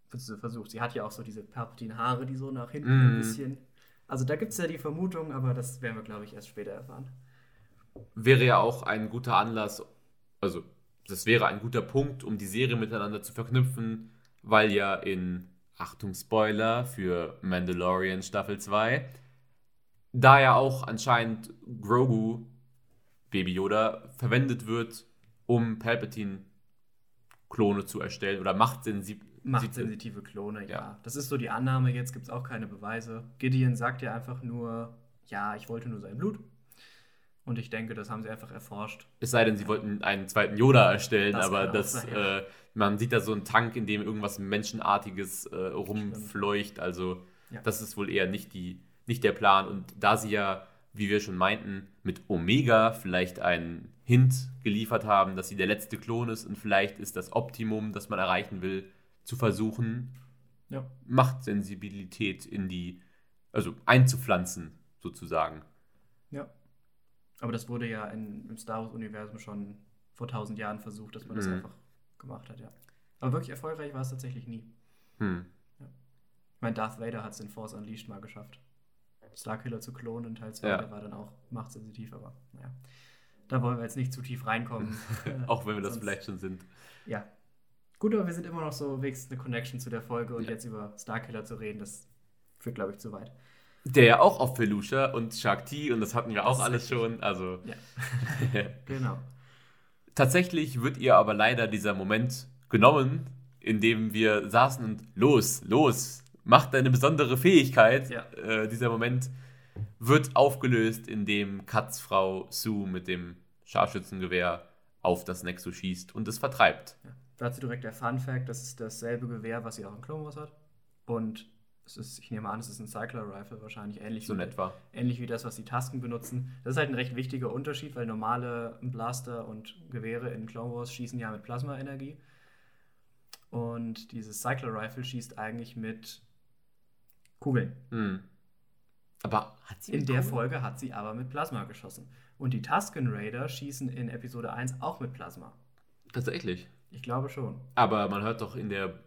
Speaker 2: Vers- Versucht. Sie hat ja auch so diese Palpatine-Haare, die so nach hinten
Speaker 1: Mhm.
Speaker 2: ein bisschen. Also da gibt es ja die Vermutung, aber das werden wir, glaube ich, erst später erfahren.
Speaker 1: wäre ja auch ein guter Anlass, also das wäre ein guter Punkt, um die Serie miteinander zu verknüpfen, weil ja in, Achtung Spoiler für Mandalorian Staffel 2, da ja auch anscheinend Grogu, Baby Yoda, verwendet wird, um Palpatine Klone zu erstellen oder machtsensitiv.
Speaker 2: Machtsensitive Klone, ja.
Speaker 1: Ja.
Speaker 2: Das ist so die Annahme, jetzt gibt es auch keine Beweise. Gideon sagt ja einfach nur, ja, ich wollte nur sein Blut. Und ich denke, das haben sie einfach erforscht.
Speaker 1: Es sei denn, sie wollten einen zweiten Yoda erstellen,
Speaker 2: Das
Speaker 1: aber das,
Speaker 2: sein, ja.
Speaker 1: äh, man sieht da so einen Tank, in dem irgendwas Menschenartiges äh, rumfleucht. Also
Speaker 2: Ja.
Speaker 1: das ist wohl eher nicht, die, nicht der Plan. Und da sie ja, wie wir schon meinten, mit Omega vielleicht einen Hint geliefert haben, dass sie der letzte Klon ist und vielleicht ist das Optimum, das man erreichen will, zu versuchen,
Speaker 2: Ja.
Speaker 1: Machtsensibilität in die, also einzupflanzen, sozusagen.
Speaker 2: Ja. Aber das wurde ja in, im Star Wars-Universum schon vor tausend Jahren versucht, dass man das
Speaker 1: Mhm.
Speaker 2: einfach gemacht hat, ja. Aber wirklich erfolgreich war es tatsächlich nie.
Speaker 1: Hm.
Speaker 2: Ich meine, Darth Vader hat es in Force Unleashed mal geschafft. Starkiller zu klonen in Teil 2,
Speaker 1: Ja.
Speaker 2: der war dann auch machtsensitiv, aber naja. Da wollen wir jetzt nicht zu tief reinkommen. <laughs>
Speaker 1: Auch wenn wir das
Speaker 2: Sonst-
Speaker 1: vielleicht schon sind.
Speaker 2: Ja. Gut, aber wir sind immer noch so wenigstens eine Connection zu der Folge und
Speaker 1: Ja.
Speaker 2: jetzt über Starkiller zu reden, das führt, glaube ich, zu weit.
Speaker 1: Der ja auch auf Felucia und Shakti und das hatten wir
Speaker 2: Das
Speaker 1: auch alles
Speaker 2: richtig.
Speaker 1: schon. Also
Speaker 2: Ja. <laughs> Genau.
Speaker 1: tatsächlich wird ihr aber leider dieser Moment genommen, in dem wir saßen und los, los, mach deine besondere Fähigkeit.
Speaker 2: Ja.
Speaker 1: Äh, dieser Moment wird aufgelöst, indem Katzfrau Sue mit dem Scharfschützengewehr auf das Nexus schießt und es vertreibt.
Speaker 2: Ja. Dazu direkt der Fun Fact: Das ist dasselbe Gewehr, was sie auch in Clone Wars hat. Und Es ist, ich nehme an, es ist ein Cycler Rifle, wahrscheinlich ähnlich,
Speaker 1: So
Speaker 2: wie,
Speaker 1: etwa.
Speaker 2: ähnlich wie das, was die Tasken benutzen. Das ist halt ein recht wichtiger Unterschied, weil normale Blaster und Gewehre in Clone Wars schießen ja mit Plasmaenergie. Und dieses Cycler Rifle schießt eigentlich mit Kugeln.
Speaker 1: Hm. Aber hat sie
Speaker 2: In der
Speaker 1: Kugeln?
Speaker 2: Folge hat sie aber mit Plasma geschossen. Und die Tusken Raider schießen in Episode 1 auch mit Plasma.
Speaker 1: Tatsächlich.
Speaker 2: Ich glaube schon.
Speaker 1: Aber man hört doch in der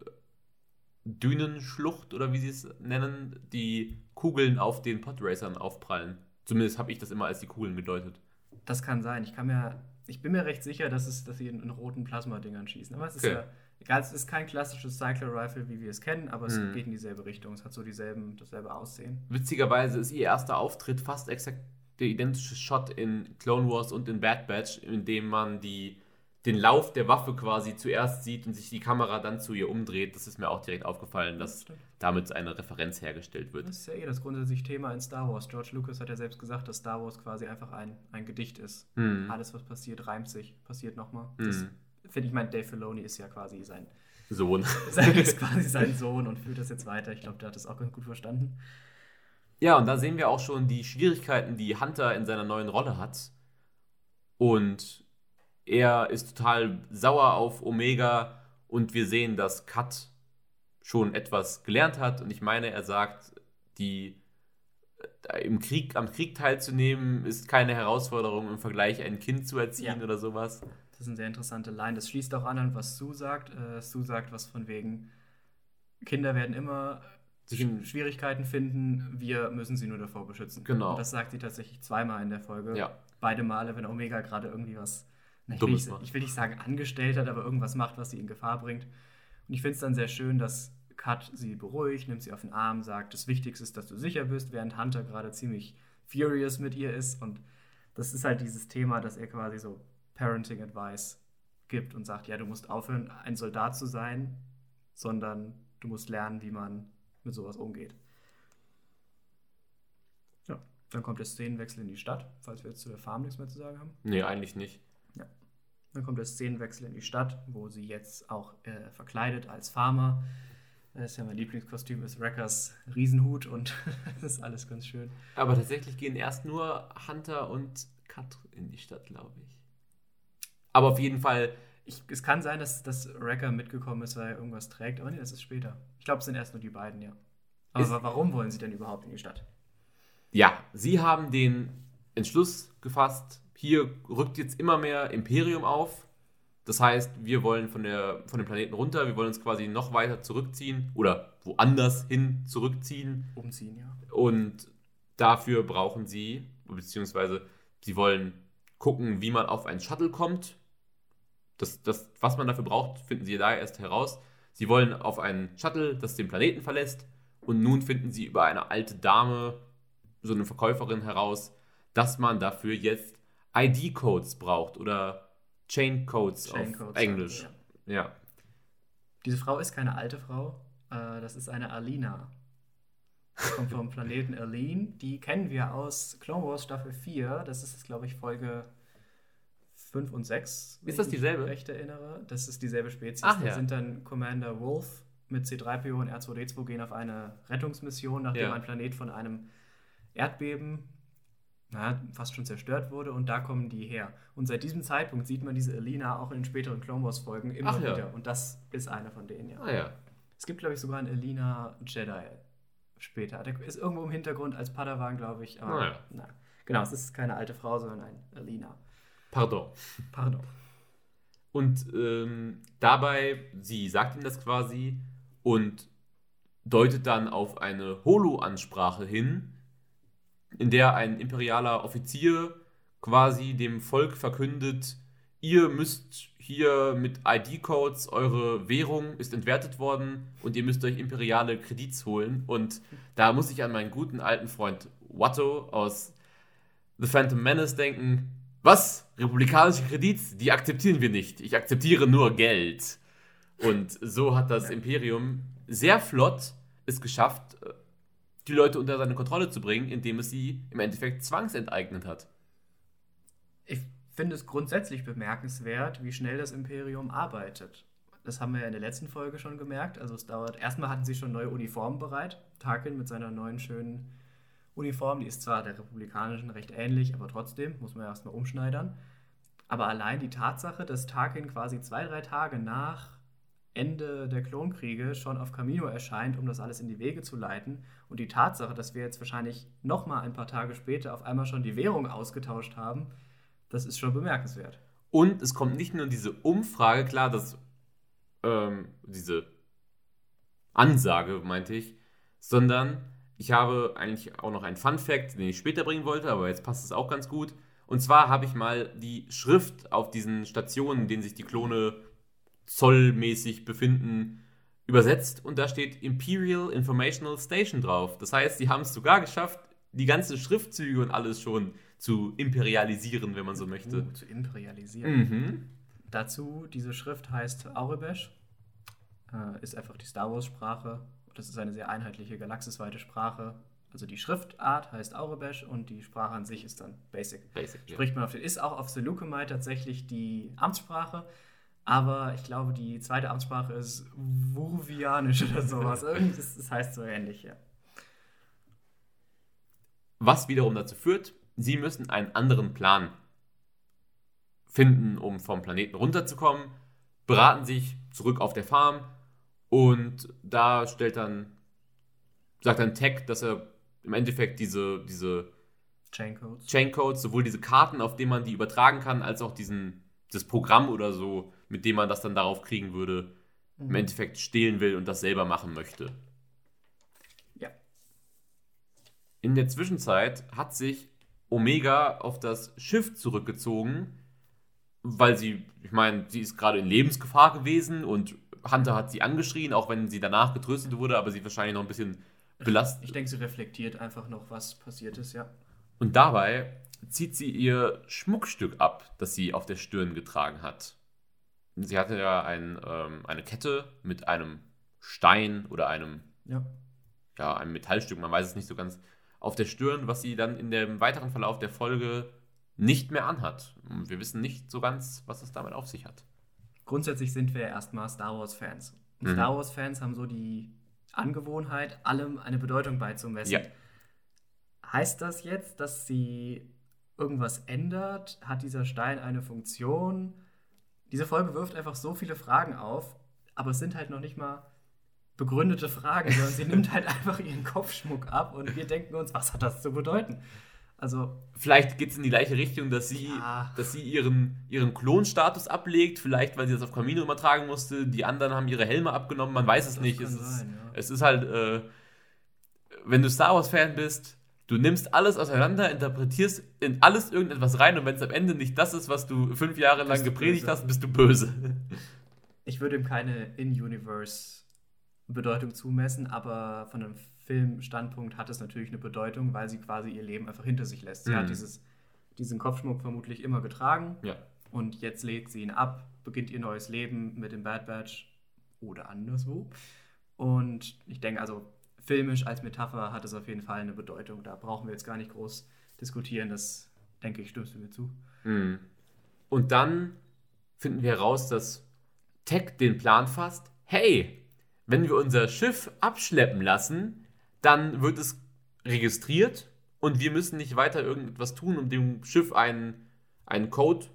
Speaker 1: Dünenschlucht oder wie sie es nennen, die Kugeln auf den Podracern aufprallen. Zumindest habe ich das immer als die Kugeln gedeutet.
Speaker 2: Das kann sein. Ich kann mir, ich bin mir recht sicher, dass, es, dass sie in, in roten Plasma-Dingern schießen. Aber es ist
Speaker 1: Okay.
Speaker 2: ja, egal, es ist kein klassisches Cycler Rifle, wie wir es kennen, aber es
Speaker 1: Hm.
Speaker 2: geht in dieselbe Richtung. Es hat so dieselben, dasselbe Aussehen.
Speaker 1: Witzigerweise ist ihr erster Auftritt fast exakt der identische Shot in Clone Wars und in Bad Batch, in dem man die, den Lauf der Waffe quasi zuerst sieht und sich die Kamera dann zu ihr umdreht. Das ist mir auch direkt aufgefallen, dass damit eine Referenz hergestellt wird.
Speaker 2: Das ist ja eh das grundsätzliche Thema in Star Wars. George Lucas hat ja selbst gesagt, dass Star Wars quasi einfach ein, ein Gedicht ist.
Speaker 1: Hm.
Speaker 2: Alles, was passiert, reimt sich, passiert nochmal.
Speaker 1: Hm.
Speaker 2: Finde ich, mein Dave Filoni ist ja quasi sein,
Speaker 1: Sohn. <laughs>
Speaker 2: ist <laughs> quasi sein Sohn und führt das jetzt weiter. Ich glaube, der hat das auch ganz gut verstanden.
Speaker 1: Ja, und da sehen wir auch schon die Schwierigkeiten, die Hunter in seiner neuen Rolle hat. Und er ist total sauer auf Omega und wir sehen, dass Kat schon etwas gelernt hat. Und ich meine, er sagt, die äh, im Krieg, am Krieg teilzunehmen, ist keine Herausforderung im Vergleich, ein Kind zu erziehen
Speaker 2: Ja.
Speaker 1: oder sowas.
Speaker 2: Das ist eine sehr interessante Line. Das schließt auch an, an was Sue sagt. Äh, Sue sagt was von wegen, Kinder werden immer
Speaker 1: Sich in-
Speaker 2: Sch- Schwierigkeiten finden, wir müssen sie nur davor beschützen.
Speaker 1: Genau.
Speaker 2: Und das sagt sie tatsächlich zweimal in der Folge.
Speaker 1: Ja.
Speaker 2: Beide Male, wenn Omega gerade irgendwie was, na, ich, will nicht, ich will nicht sagen angestellt hat, aber irgendwas macht, was sie in Gefahr bringt. Und ich finde es dann sehr schön, dass Kat sie beruhigt, nimmt sie auf den Arm, sagt, das Wichtigste ist, dass du sicher bist, während Hunter gerade ziemlich furious mit ihr ist. Und das ist halt dieses Thema, dass er quasi so Parenting Advice gibt und sagt, ja, du musst aufhören, ein Soldat zu sein, sondern du musst lernen, wie man mit sowas umgeht. Ja, dann kommt der Szenenwechsel in die Stadt, falls wir jetzt zu der Farm nichts mehr zu sagen haben.
Speaker 1: Nee, eigentlich nicht.
Speaker 2: Dann kommt der Szenenwechsel in die Stadt, wo sie jetzt auch äh, verkleidet als Farmer. Das ist ja mein Lieblingskostüm, ist Wreckers Riesenhut und das <laughs> ist alles ganz schön.
Speaker 1: Aber tatsächlich gehen erst nur Hunter und Kat in die Stadt, glaube ich. Aber auf jeden Fall
Speaker 2: Ich, es kann sein, dass, dass Wrecker mitgekommen ist, weil er irgendwas trägt, aber nee, das ist später. Ich glaube, es sind erst nur die beiden, ja. Aber
Speaker 1: Ist-
Speaker 2: wa- warum wollen sie denn überhaupt in die Stadt?
Speaker 1: Ja, sie haben den Entschluss gefasst, hier rückt jetzt immer mehr Imperium auf. Das heißt, wir wollen von, der, von dem Planeten runter, wir wollen uns quasi noch weiter zurückziehen oder woanders hin zurückziehen.
Speaker 2: Umziehen, ja.
Speaker 1: Und dafür brauchen sie, beziehungsweise sie wollen gucken, wie man auf einen Shuttle kommt. Das, das, was man dafür braucht, finden sie da erst heraus. Sie wollen auf einen Shuttle, das den Planeten verlässt. Und nun finden sie über eine alte Dame, so eine Verkäuferin heraus, dass man dafür jetzt ID-Codes braucht oder Chain-Codes auf
Speaker 2: Chaincodes,
Speaker 1: Englisch.
Speaker 2: ja.
Speaker 1: Ja.
Speaker 2: Diese Frau ist keine alte Frau, äh, das ist eine Alina. Die Kommt vom <laughs> Planeten Aline. Die kennen wir aus Clone Wars Staffel 4. Das ist, glaube ich, Folge 5 und 6. wenn
Speaker 1: Ist das
Speaker 2: ich mich
Speaker 1: dieselbe?
Speaker 2: recht erinnere. Das ist dieselbe Spezies.
Speaker 1: Ach,
Speaker 2: da
Speaker 1: ja.
Speaker 2: sind dann Commander Wolf mit C3PO und R2D2 gehen auf eine Rettungsmission, nachdem
Speaker 1: Ja.
Speaker 2: ein Planet von einem Erdbeben naja, fast schon zerstört wurde und da kommen die her. Und seit diesem Zeitpunkt sieht man diese Alina auch in den späteren Clone Wars Folgen immer
Speaker 1: Ach ja.
Speaker 2: wieder. Und das ist eine von denen, ja.
Speaker 1: Ah ja.
Speaker 2: Es gibt, glaube ich, sogar einen Alina Jedi später. Der ist irgendwo im Hintergrund als Padawan, glaube ich. Aber,
Speaker 1: Ah ja.
Speaker 2: na, genau, es ist keine alte Frau, sondern ein Alina.
Speaker 1: Pardon.
Speaker 2: Pardon.
Speaker 1: Und ähm, dabei, sie sagt ihm das quasi und deutet dann auf eine Holo-Ansprache hin, in der ein imperialer Offizier quasi dem Volk verkündet, ihr müsst hier mit ID-Codes, eure Währung ist entwertet worden und ihr müsst euch imperiale Kredits holen. Und da muss ich an meinen guten alten Freund Watto aus The Phantom Menace denken. Was? Republikanische Kredits? Die akzeptieren wir nicht. Ich akzeptiere nur Geld. Und so hat das. Imperium sehr flott es geschafft, äh, die Leute unter seine Kontrolle zu bringen, indem es sie im Endeffekt zwangsenteignet hat.
Speaker 2: Ich finde es grundsätzlich bemerkenswert, wie schnell das Imperium arbeitet. Das haben wir ja in der letzten Folge schon gemerkt. Also es dauert. Erstmal hatten sie schon neue Uniformen bereit. Tarkin mit seiner neuen schönen Uniform, die ist zwar der republikanischen recht ähnlich, aber trotzdem muss man erstmal umschneidern. Aber allein die Tatsache, dass Tarkin quasi zwei, drei Tage nach Ende der Klonkriege schon auf Camino erscheint, um das alles in die Wege zu leiten. Und die Tatsache, dass wir jetzt wahrscheinlich nochmal ein paar Tage später auf einmal schon die Währung ausgetauscht haben, das ist schon bemerkenswert.
Speaker 1: Und es kommt nicht nur diese Umfrage, klar, dass ähm, diese Ansage, meinte ich, sondern ich habe eigentlich auch noch einen Fun Fact, den ich später bringen wollte, aber jetzt passt es auch ganz gut. Und zwar habe ich mal die Schrift auf diesen Stationen, in denen sich die Klone zollmäßig befinden, übersetzt und da steht Imperial Informational Station drauf. Das heißt, sie haben es sogar geschafft, die ganzen Schriftzüge und alles schon zu imperialisieren, wenn man so möchte.
Speaker 2: Uh, zu imperialisieren.
Speaker 1: Mhm.
Speaker 2: Dazu, diese Schrift heißt Aurebesh, äh, ist einfach die Star Wars-Sprache. Das ist eine sehr einheitliche galaxisweite Sprache. Also die Schriftart heißt Aurebesh und die Sprache an sich ist dann Basic.
Speaker 1: Basic.
Speaker 2: Spricht man auf den, ist auch auf Seleucumai tatsächlich die Amtssprache. Aber ich glaube, die zweite Amtssprache ist Wuruvianisch oder sowas. <laughs> Irgendwie, das, das heißt so ähnlich, ja.
Speaker 1: Was wiederum dazu führt, sie müssen einen anderen Plan finden, um vom Planeten runterzukommen, beraten sich zurück auf der Farm und da stellt dann, sagt dann Tech, dass er im Endeffekt diese, diese
Speaker 2: Chaincodes.
Speaker 1: Chaincodes, sowohl diese Karten, auf denen man die übertragen kann, als auch diesen, das Programm oder so mit dem man das dann darauf kriegen würde, mhm. im Endeffekt stehlen will und das selber machen möchte.
Speaker 2: Ja.
Speaker 1: In der Zwischenzeit hat sich Omega auf das Schiff zurückgezogen, weil sie, ich meine, sie ist gerade in Lebensgefahr gewesen und Hunter hat sie angeschrien, auch wenn sie danach getröstet wurde, aber sie wahrscheinlich noch ein bisschen belastet.
Speaker 2: Ich denke, sie reflektiert einfach noch, was passiert ist, ja.
Speaker 1: Und dabei zieht sie ihr Schmuckstück ab, das sie auf der Stirn getragen hat sie hatte ja ein, ähm, eine Kette mit einem Stein oder einem,
Speaker 2: ja.
Speaker 1: ja, einem Metallstück, man weiß es nicht so ganz, auf der Stirn, was sie dann in dem weiteren Verlauf der Folge nicht mehr anhat. Wir wissen nicht so ganz, was es damit auf sich hat.
Speaker 2: Grundsätzlich sind wir erstmal Star Wars-Fans. Mhm. Star Wars-Fans haben so die Angewohnheit, allem eine Bedeutung beizumessen. Ja. Heißt das jetzt, dass sie irgendwas ändert? Hat dieser Stein eine Funktion? diese Folge wirft einfach so viele Fragen auf, aber es sind halt noch nicht mal begründete Fragen, sondern sie nimmt <laughs> halt einfach ihren Kopfschmuck ab und wir denken uns, was hat das zu bedeuten? Also.
Speaker 1: Vielleicht geht es in die gleiche Richtung, dass sie, ja. dass sie ihren, ihren Klonstatus ablegt, vielleicht weil sie das auf Camino übertragen musste, die anderen haben ihre Helme abgenommen, man weiß es das nicht. Es ist, ja. es ist halt, äh, wenn du Star Wars-Fan bist, Du nimmst alles auseinander, interpretierst in alles irgendetwas rein und wenn es am Ende nicht das ist, was du fünf Jahre lang gepredigt böse. hast, bist du böse.
Speaker 2: Ich würde ihm keine In-Universe-Bedeutung zumessen, aber von einem Filmstandpunkt hat es natürlich eine Bedeutung, weil sie quasi ihr Leben einfach hinter sich lässt. Sie mhm. hat dieses, diesen Kopfschmuck vermutlich immer getragen
Speaker 1: ja.
Speaker 2: und jetzt legt sie ihn ab, beginnt ihr neues Leben mit dem Bad Batch oder anderswo. Und ich denke, also filmisch als Metapher hat es auf jeden Fall eine Bedeutung. Da brauchen wir jetzt gar nicht groß diskutieren. Das denke ich, stimmst du mir zu.
Speaker 1: Mhm. Und dann finden wir heraus, dass Tech den Plan fasst: hey, wenn wir unser Schiff abschleppen lassen, dann wird es registriert und wir müssen nicht weiter irgendetwas tun, um dem Schiff einen, einen Code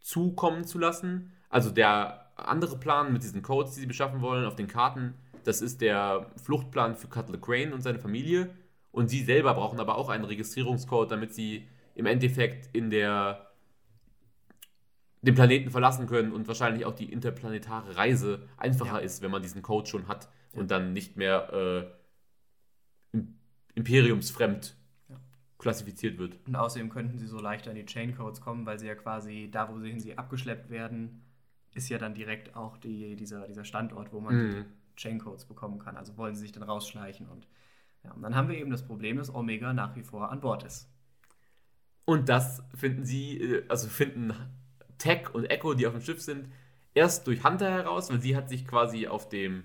Speaker 1: zukommen zu lassen. Also der andere Plan mit diesen Codes, die sie beschaffen wollen, auf den Karten, das ist der Fluchtplan für Cutler Crane und seine Familie. Und sie selber brauchen aber auch einen Registrierungscode, damit sie im Endeffekt in der den Planeten verlassen können und wahrscheinlich auch die interplanetare Reise einfacher ja. ist, wenn man diesen Code schon hat und dann nicht mehr äh, imperiumsfremd ja. klassifiziert wird.
Speaker 2: Und außerdem könnten sie so leichter an die Chaincodes kommen, weil sie ja quasi da, wo sie, sie abgeschleppt werden, ist ja dann direkt auch die, dieser, dieser Standort, wo man mhm. Chaincodes bekommen kann. Also wollen sie sich dann rausschleichen. Und, ja, und dann haben wir eben das Problem, dass Omega nach wie vor an Bord ist.
Speaker 1: Und das finden sie, äh, also finden Tech und Echo, die auf dem Schiff sind, erst durch Hunter heraus, weil sie hat sich quasi auf dem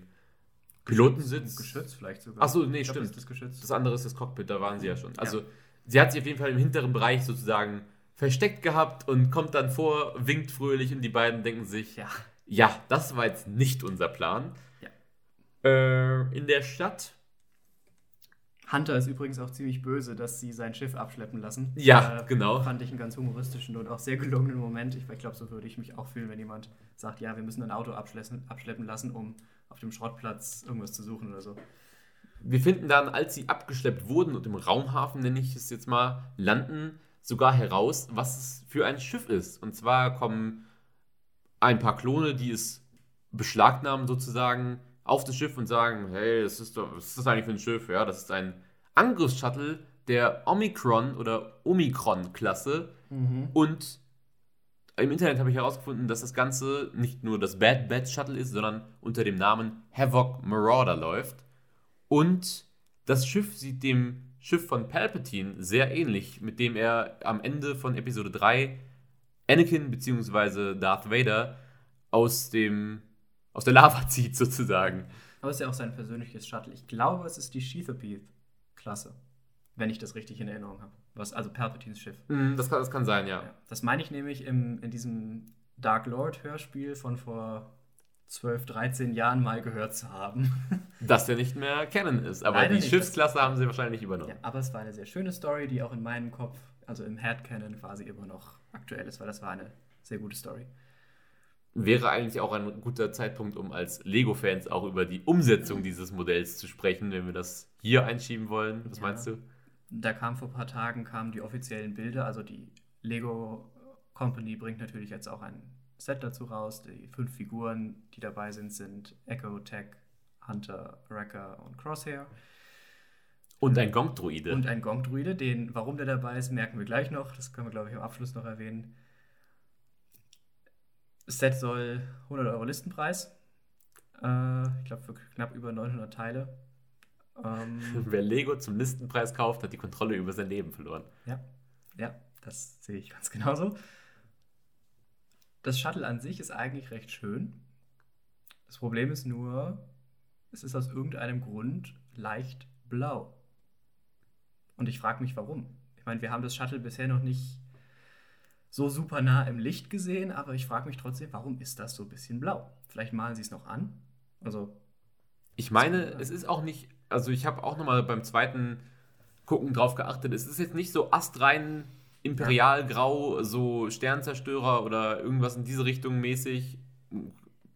Speaker 1: Pilotensitz.
Speaker 2: Geschütz vielleicht sogar.
Speaker 1: Achso, nee, glaub, stimmt. Das, Geschütz. das andere ist das Cockpit, da waren sie ja schon. Also ja. sie hat sich auf jeden Fall im hinteren Bereich sozusagen versteckt gehabt und kommt dann vor, winkt fröhlich und die beiden denken sich, ja, Ja, das war jetzt nicht unser Plan.
Speaker 2: Ja.
Speaker 1: Äh, in der Stadt.
Speaker 2: Hunter ist übrigens auch ziemlich böse, dass sie sein Schiff abschleppen lassen.
Speaker 1: Ja,
Speaker 2: Äh,
Speaker 1: genau.
Speaker 2: Fand ich einen ganz humoristischen und auch sehr gelungenen Moment. Ich, ich glaube, so würde ich mich auch fühlen, wenn jemand sagt, ja, wir müssen ein Auto abschleppen, abschleppen lassen, um auf dem Schrottplatz irgendwas zu suchen oder so.
Speaker 1: Wir finden dann, als sie abgeschleppt wurden und im Raumhafen, nenne ich es jetzt mal, landen, sogar heraus, was es für ein Schiff ist. Und zwar kommen ein paar Klone, die es beschlagnahmen sozusagen, auf das Schiff und sagen, hey, das ist doch, was ist das eigentlich für ein Schiff? Ja, das ist ein Angriffsshuttle der Omicron oder Omikron-Klasse. Und im Internet habe ich herausgefunden, dass das Ganze nicht nur das Bad Batch Shuttle ist, sondern unter dem Namen Havoc Marauder läuft. Und das Schiff sieht dem Schiff von Palpatine sehr ähnlich, mit dem er am Ende von Episode 3 Anakin bzw. Darth Vader aus dem aus der Lava <laughs> zieht sozusagen.
Speaker 2: Aber es ist ja auch sein persönliches Shuttle. Ich glaube, es ist die Sheathapith-Klasse, wenn ich das richtig in Erinnerung habe. Was, also Palpatines Schiff.
Speaker 1: Mm, Das kann, das kann sein, ja.
Speaker 2: Ja, das meine ich nämlich im, in diesem Dark Lord-Hörspiel von vor 12, 13 Jahren mal gehört zu haben. <laughs>
Speaker 1: Dass der nicht mehr Canon ist. Aber
Speaker 2: Leider
Speaker 1: die
Speaker 2: nicht.
Speaker 1: Schiffsklasse haben sie wahrscheinlich übernommen.
Speaker 2: ja, aber es war eine sehr schöne Story, die auch in meinem Kopf, also im Headcanon quasi immer noch aktuell ist, weil das war eine sehr gute Story.
Speaker 1: Wäre eigentlich auch ein guter Zeitpunkt, um als Lego-Fans auch über die Umsetzung dieses Modells zu sprechen, wenn wir das hier einschieben wollen. Was
Speaker 2: Ja.
Speaker 1: meinst du?
Speaker 2: Da kam vor ein paar Tagen kamen die offiziellen Bilder, also die Lego Company bringt natürlich jetzt auch ein Set dazu raus. Die fünf Figuren, die dabei sind, sind Echo, Tech, Hunter, Wrecker und Crosshair.
Speaker 1: Und ein Gong-Droide.
Speaker 2: Und ein Gong-Druide, den, warum der dabei ist, merken wir gleich noch. Das können wir, glaube ich, am Abschluss noch erwähnen. Das Set soll 100 Euro Listenpreis. Äh, ich glaube, für knapp über 900 Teile. Ähm, <laughs>
Speaker 1: Wer Lego zum Listenpreis kauft, hat die Kontrolle über sein Leben verloren.
Speaker 2: ja, ja, das sehe ich ganz <laughs> genauso. Das Shuttle an sich ist eigentlich recht schön. Das Problem ist nur, es ist aus irgendeinem Grund leicht blau. Und ich frage mich, warum. Ich meine, wir haben das Shuttle bisher noch nicht so super nah im Licht gesehen, aber ich frage mich trotzdem, warum ist das so ein bisschen blau? Vielleicht malen sie es noch an. Also,
Speaker 1: Ich meine, es ist auch nicht, also ich habe auch nochmal beim zweiten Gucken drauf geachtet, es ist jetzt nicht so astrein imperialgrau, so Sternzerstörer oder irgendwas in diese Richtung mäßig.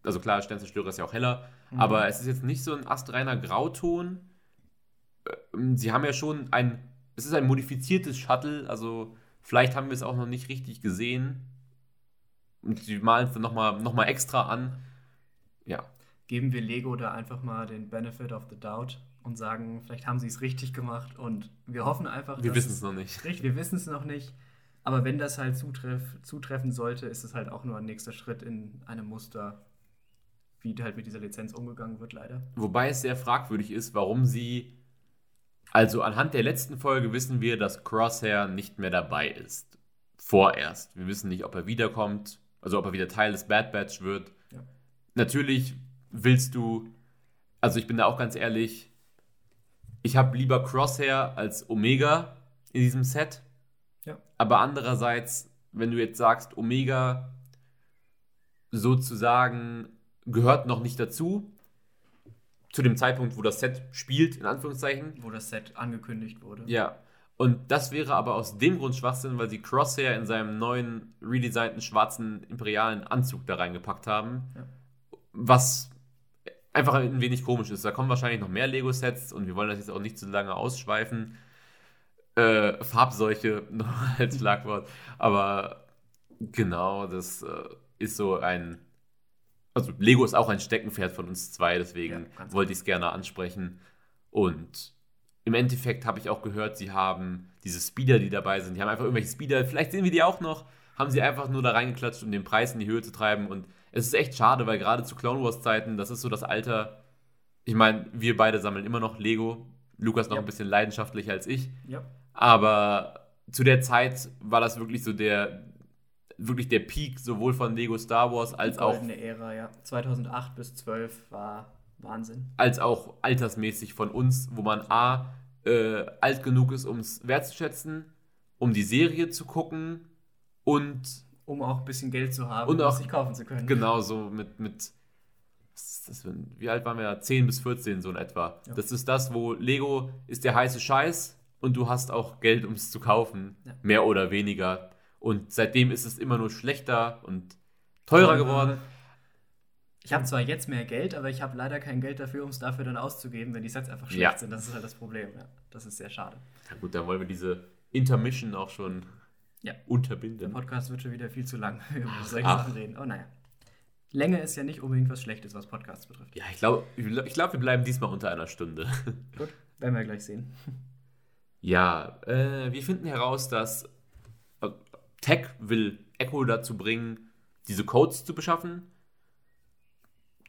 Speaker 1: Also klar, Sternzerstörer ist ja auch heller, aber es ist jetzt nicht so ein astreiner Grauton. Ähm, Sie haben ja schon ein, es ist ein modifiziertes Shuttle, also vielleicht haben wir es auch noch nicht richtig gesehen. Und sie malen es dann nochmal noch mal extra an. Ja,
Speaker 2: geben wir Lego da einfach mal den Benefit of the Doubt und sagen, vielleicht haben sie es richtig gemacht und wir hoffen einfach,
Speaker 1: wir wissen es noch nicht.
Speaker 2: Richtig, wir wissen es noch nicht. Aber wenn das halt zutreff, zutreffen sollte, ist es halt auch nur ein nächster Schritt in einem Muster, wie halt mit dieser Lizenz umgegangen wird, leider.
Speaker 1: Wobei es sehr fragwürdig ist, warum sie. Also anhand der letzten Folge wissen wir, dass Crosshair nicht mehr dabei ist. Vorerst. Wir wissen nicht, ob er wiederkommt, also ob er wieder Teil des Bad Batch wird.
Speaker 2: Ja.
Speaker 1: Natürlich willst du, also ich bin da auch ganz ehrlich, ich habe lieber Crosshair als Omega in diesem Set.
Speaker 2: Ja.
Speaker 1: Aber andererseits, wenn du jetzt sagst, Omega sozusagen gehört noch nicht dazu, zu dem Zeitpunkt, wo das Set spielt, in Anführungszeichen.
Speaker 2: Wo das Set angekündigt wurde.
Speaker 1: Ja. Und das wäre aber aus dem Grund Schwachsinn, weil sie Crosshair in seinem neuen, redesignten schwarzen imperialen Anzug da reingepackt haben.
Speaker 2: Ja.
Speaker 1: Was einfach ein wenig komisch ist. Da kommen wahrscheinlich noch mehr Lego-Sets und wir wollen das jetzt auch nicht zu lange ausschweifen. Äh, Farbseuche <laughs> noch als Schlagwort. Aber genau, das äh, ist so ein. Also, Lego ist auch ein Steckenpferd von uns zwei, deswegen
Speaker 2: Ja,
Speaker 1: wollte ich es gerne ansprechen. Und im Endeffekt habe ich auch gehört, sie haben diese Speeder, die dabei sind, die haben einfach irgendwelche Speeder, vielleicht sehen wir die auch noch, haben sie einfach nur da reingeklatscht, um den Preis in die Höhe zu treiben. Und es ist echt schade, weil gerade zu Clone Wars Zeiten, das ist so das Alter. Ich meine, wir beide sammeln immer noch Lego. Lukas noch
Speaker 2: Ja.
Speaker 1: ein bisschen leidenschaftlicher als ich.
Speaker 2: Ja.
Speaker 1: Aber zu der Zeit war das wirklich so der, wirklich der Peak sowohl von Lego Star Wars als auch,
Speaker 2: Goldene Ära, ja. 2008 bis 12 war Wahnsinn.
Speaker 1: als auch altersmäßig von uns, wo man A, äh, alt genug ist, um es wertzuschätzen, um die Serie zu gucken und
Speaker 2: um auch ein bisschen Geld zu haben
Speaker 1: Und
Speaker 2: um
Speaker 1: auch-
Speaker 2: es sich kaufen zu können.
Speaker 1: Genau, so mit, mit ein, wie alt waren wir? 10 bis 14 so in etwa.
Speaker 2: Ja.
Speaker 1: Das ist das, wo Lego ist der heiße Scheiß und du hast auch Geld, um es zu kaufen.
Speaker 2: Ja.
Speaker 1: Mehr oder weniger. Und seitdem ist es immer nur schlechter und teurer geworden.
Speaker 2: Ich habe zwar jetzt mehr Geld, aber ich habe leider kein Geld dafür, um es dafür dann auszugeben, wenn die Sets einfach schlecht
Speaker 1: Ja.
Speaker 2: sind. Das ist halt das Problem. Ja, das ist sehr schade.
Speaker 1: Ja gut, dann wollen wir diese Intermission auch schon
Speaker 2: Ja. Der
Speaker 1: unterbinden.
Speaker 2: Podcast wird schon wieder viel zu lang, wenn <laughs> wir über solche
Speaker 1: ach.
Speaker 2: Sachen reden. Oh naja. Länge ist ja nicht unbedingt was Schlechtes, was Podcasts betrifft.
Speaker 1: Ja, ich glaube, ich glaub, wir bleiben diesmal unter einer Stunde. <laughs>
Speaker 2: Gut, werden wir gleich sehen.
Speaker 1: Ja, äh, wir finden heraus, dass äh, Tech will Echo dazu bringen, diese Codes zu beschaffen.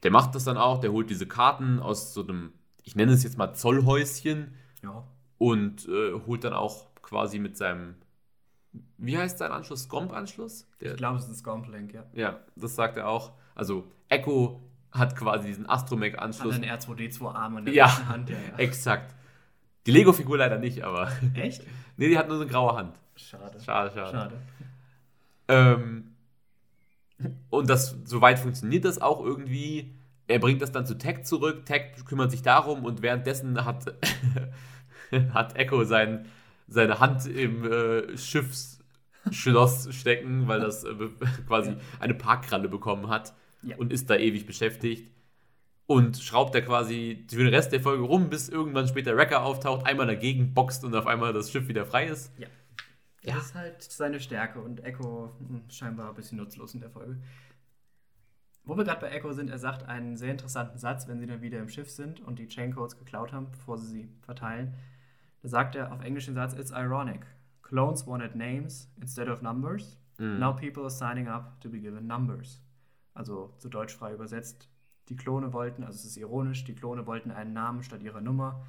Speaker 1: Der macht das dann auch, der holt diese Karten aus so einem, ich nenne es jetzt mal Zollhäuschen
Speaker 2: Ja.
Speaker 1: und äh, holt dann auch quasi mit seinem, wie heißt sein Anschluss? Scomp-Anschluss?
Speaker 2: Ich glaube, es ist ein Scomplink, ja.
Speaker 1: Ja, das sagt er auch. Also Echo hat quasi diesen
Speaker 2: Hat
Speaker 1: Astromech-Anschluss.
Speaker 2: einen R2D2-Arm an der
Speaker 1: Ja.
Speaker 2: Hand. Ja, ja.
Speaker 1: Exakt. Die Lego-Figur leider nicht, aber. <laughs>
Speaker 2: Echt?
Speaker 1: nee, die hat nur so eine graue Hand.
Speaker 2: Schade.
Speaker 1: Schade, schade.
Speaker 2: Schade.
Speaker 1: Ähm, und das, soweit funktioniert das auch irgendwie. Er bringt das dann zu Tech zurück. Tech kümmert sich darum und währenddessen hat, <laughs> hat Echo sein, seine Hand im äh, Schiffsschloss stecken, weil das äh, <laughs> quasi
Speaker 2: Ja.
Speaker 1: eine Parkkralle bekommen hat
Speaker 2: Ja.
Speaker 1: und ist da ewig beschäftigt. Und schraubt da quasi für den Rest der Folge rum, bis irgendwann später Wrecker auftaucht, einmal dagegen boxt und auf einmal das Schiff wieder frei ist.
Speaker 2: Ja.
Speaker 1: Ja.
Speaker 2: Das ist halt seine Stärke und Echo hm, scheinbar ein bisschen nutzlos in der Folge. Wo wir gerade bei Echo sind, er sagt einen sehr interessanten Satz, wenn sie dann wieder im Schiff sind und die Chaincodes geklaut haben, bevor sie sie verteilen. Da sagt er auf Englisch den Satz: It's ironic. Clones wanted names instead of numbers.
Speaker 1: Mhm.
Speaker 2: Now people are signing up to be given numbers. Also zu Deutsch frei übersetzt. Die Klone wollten, also es ist ironisch, die Klone wollten einen Namen statt ihrer Nummer.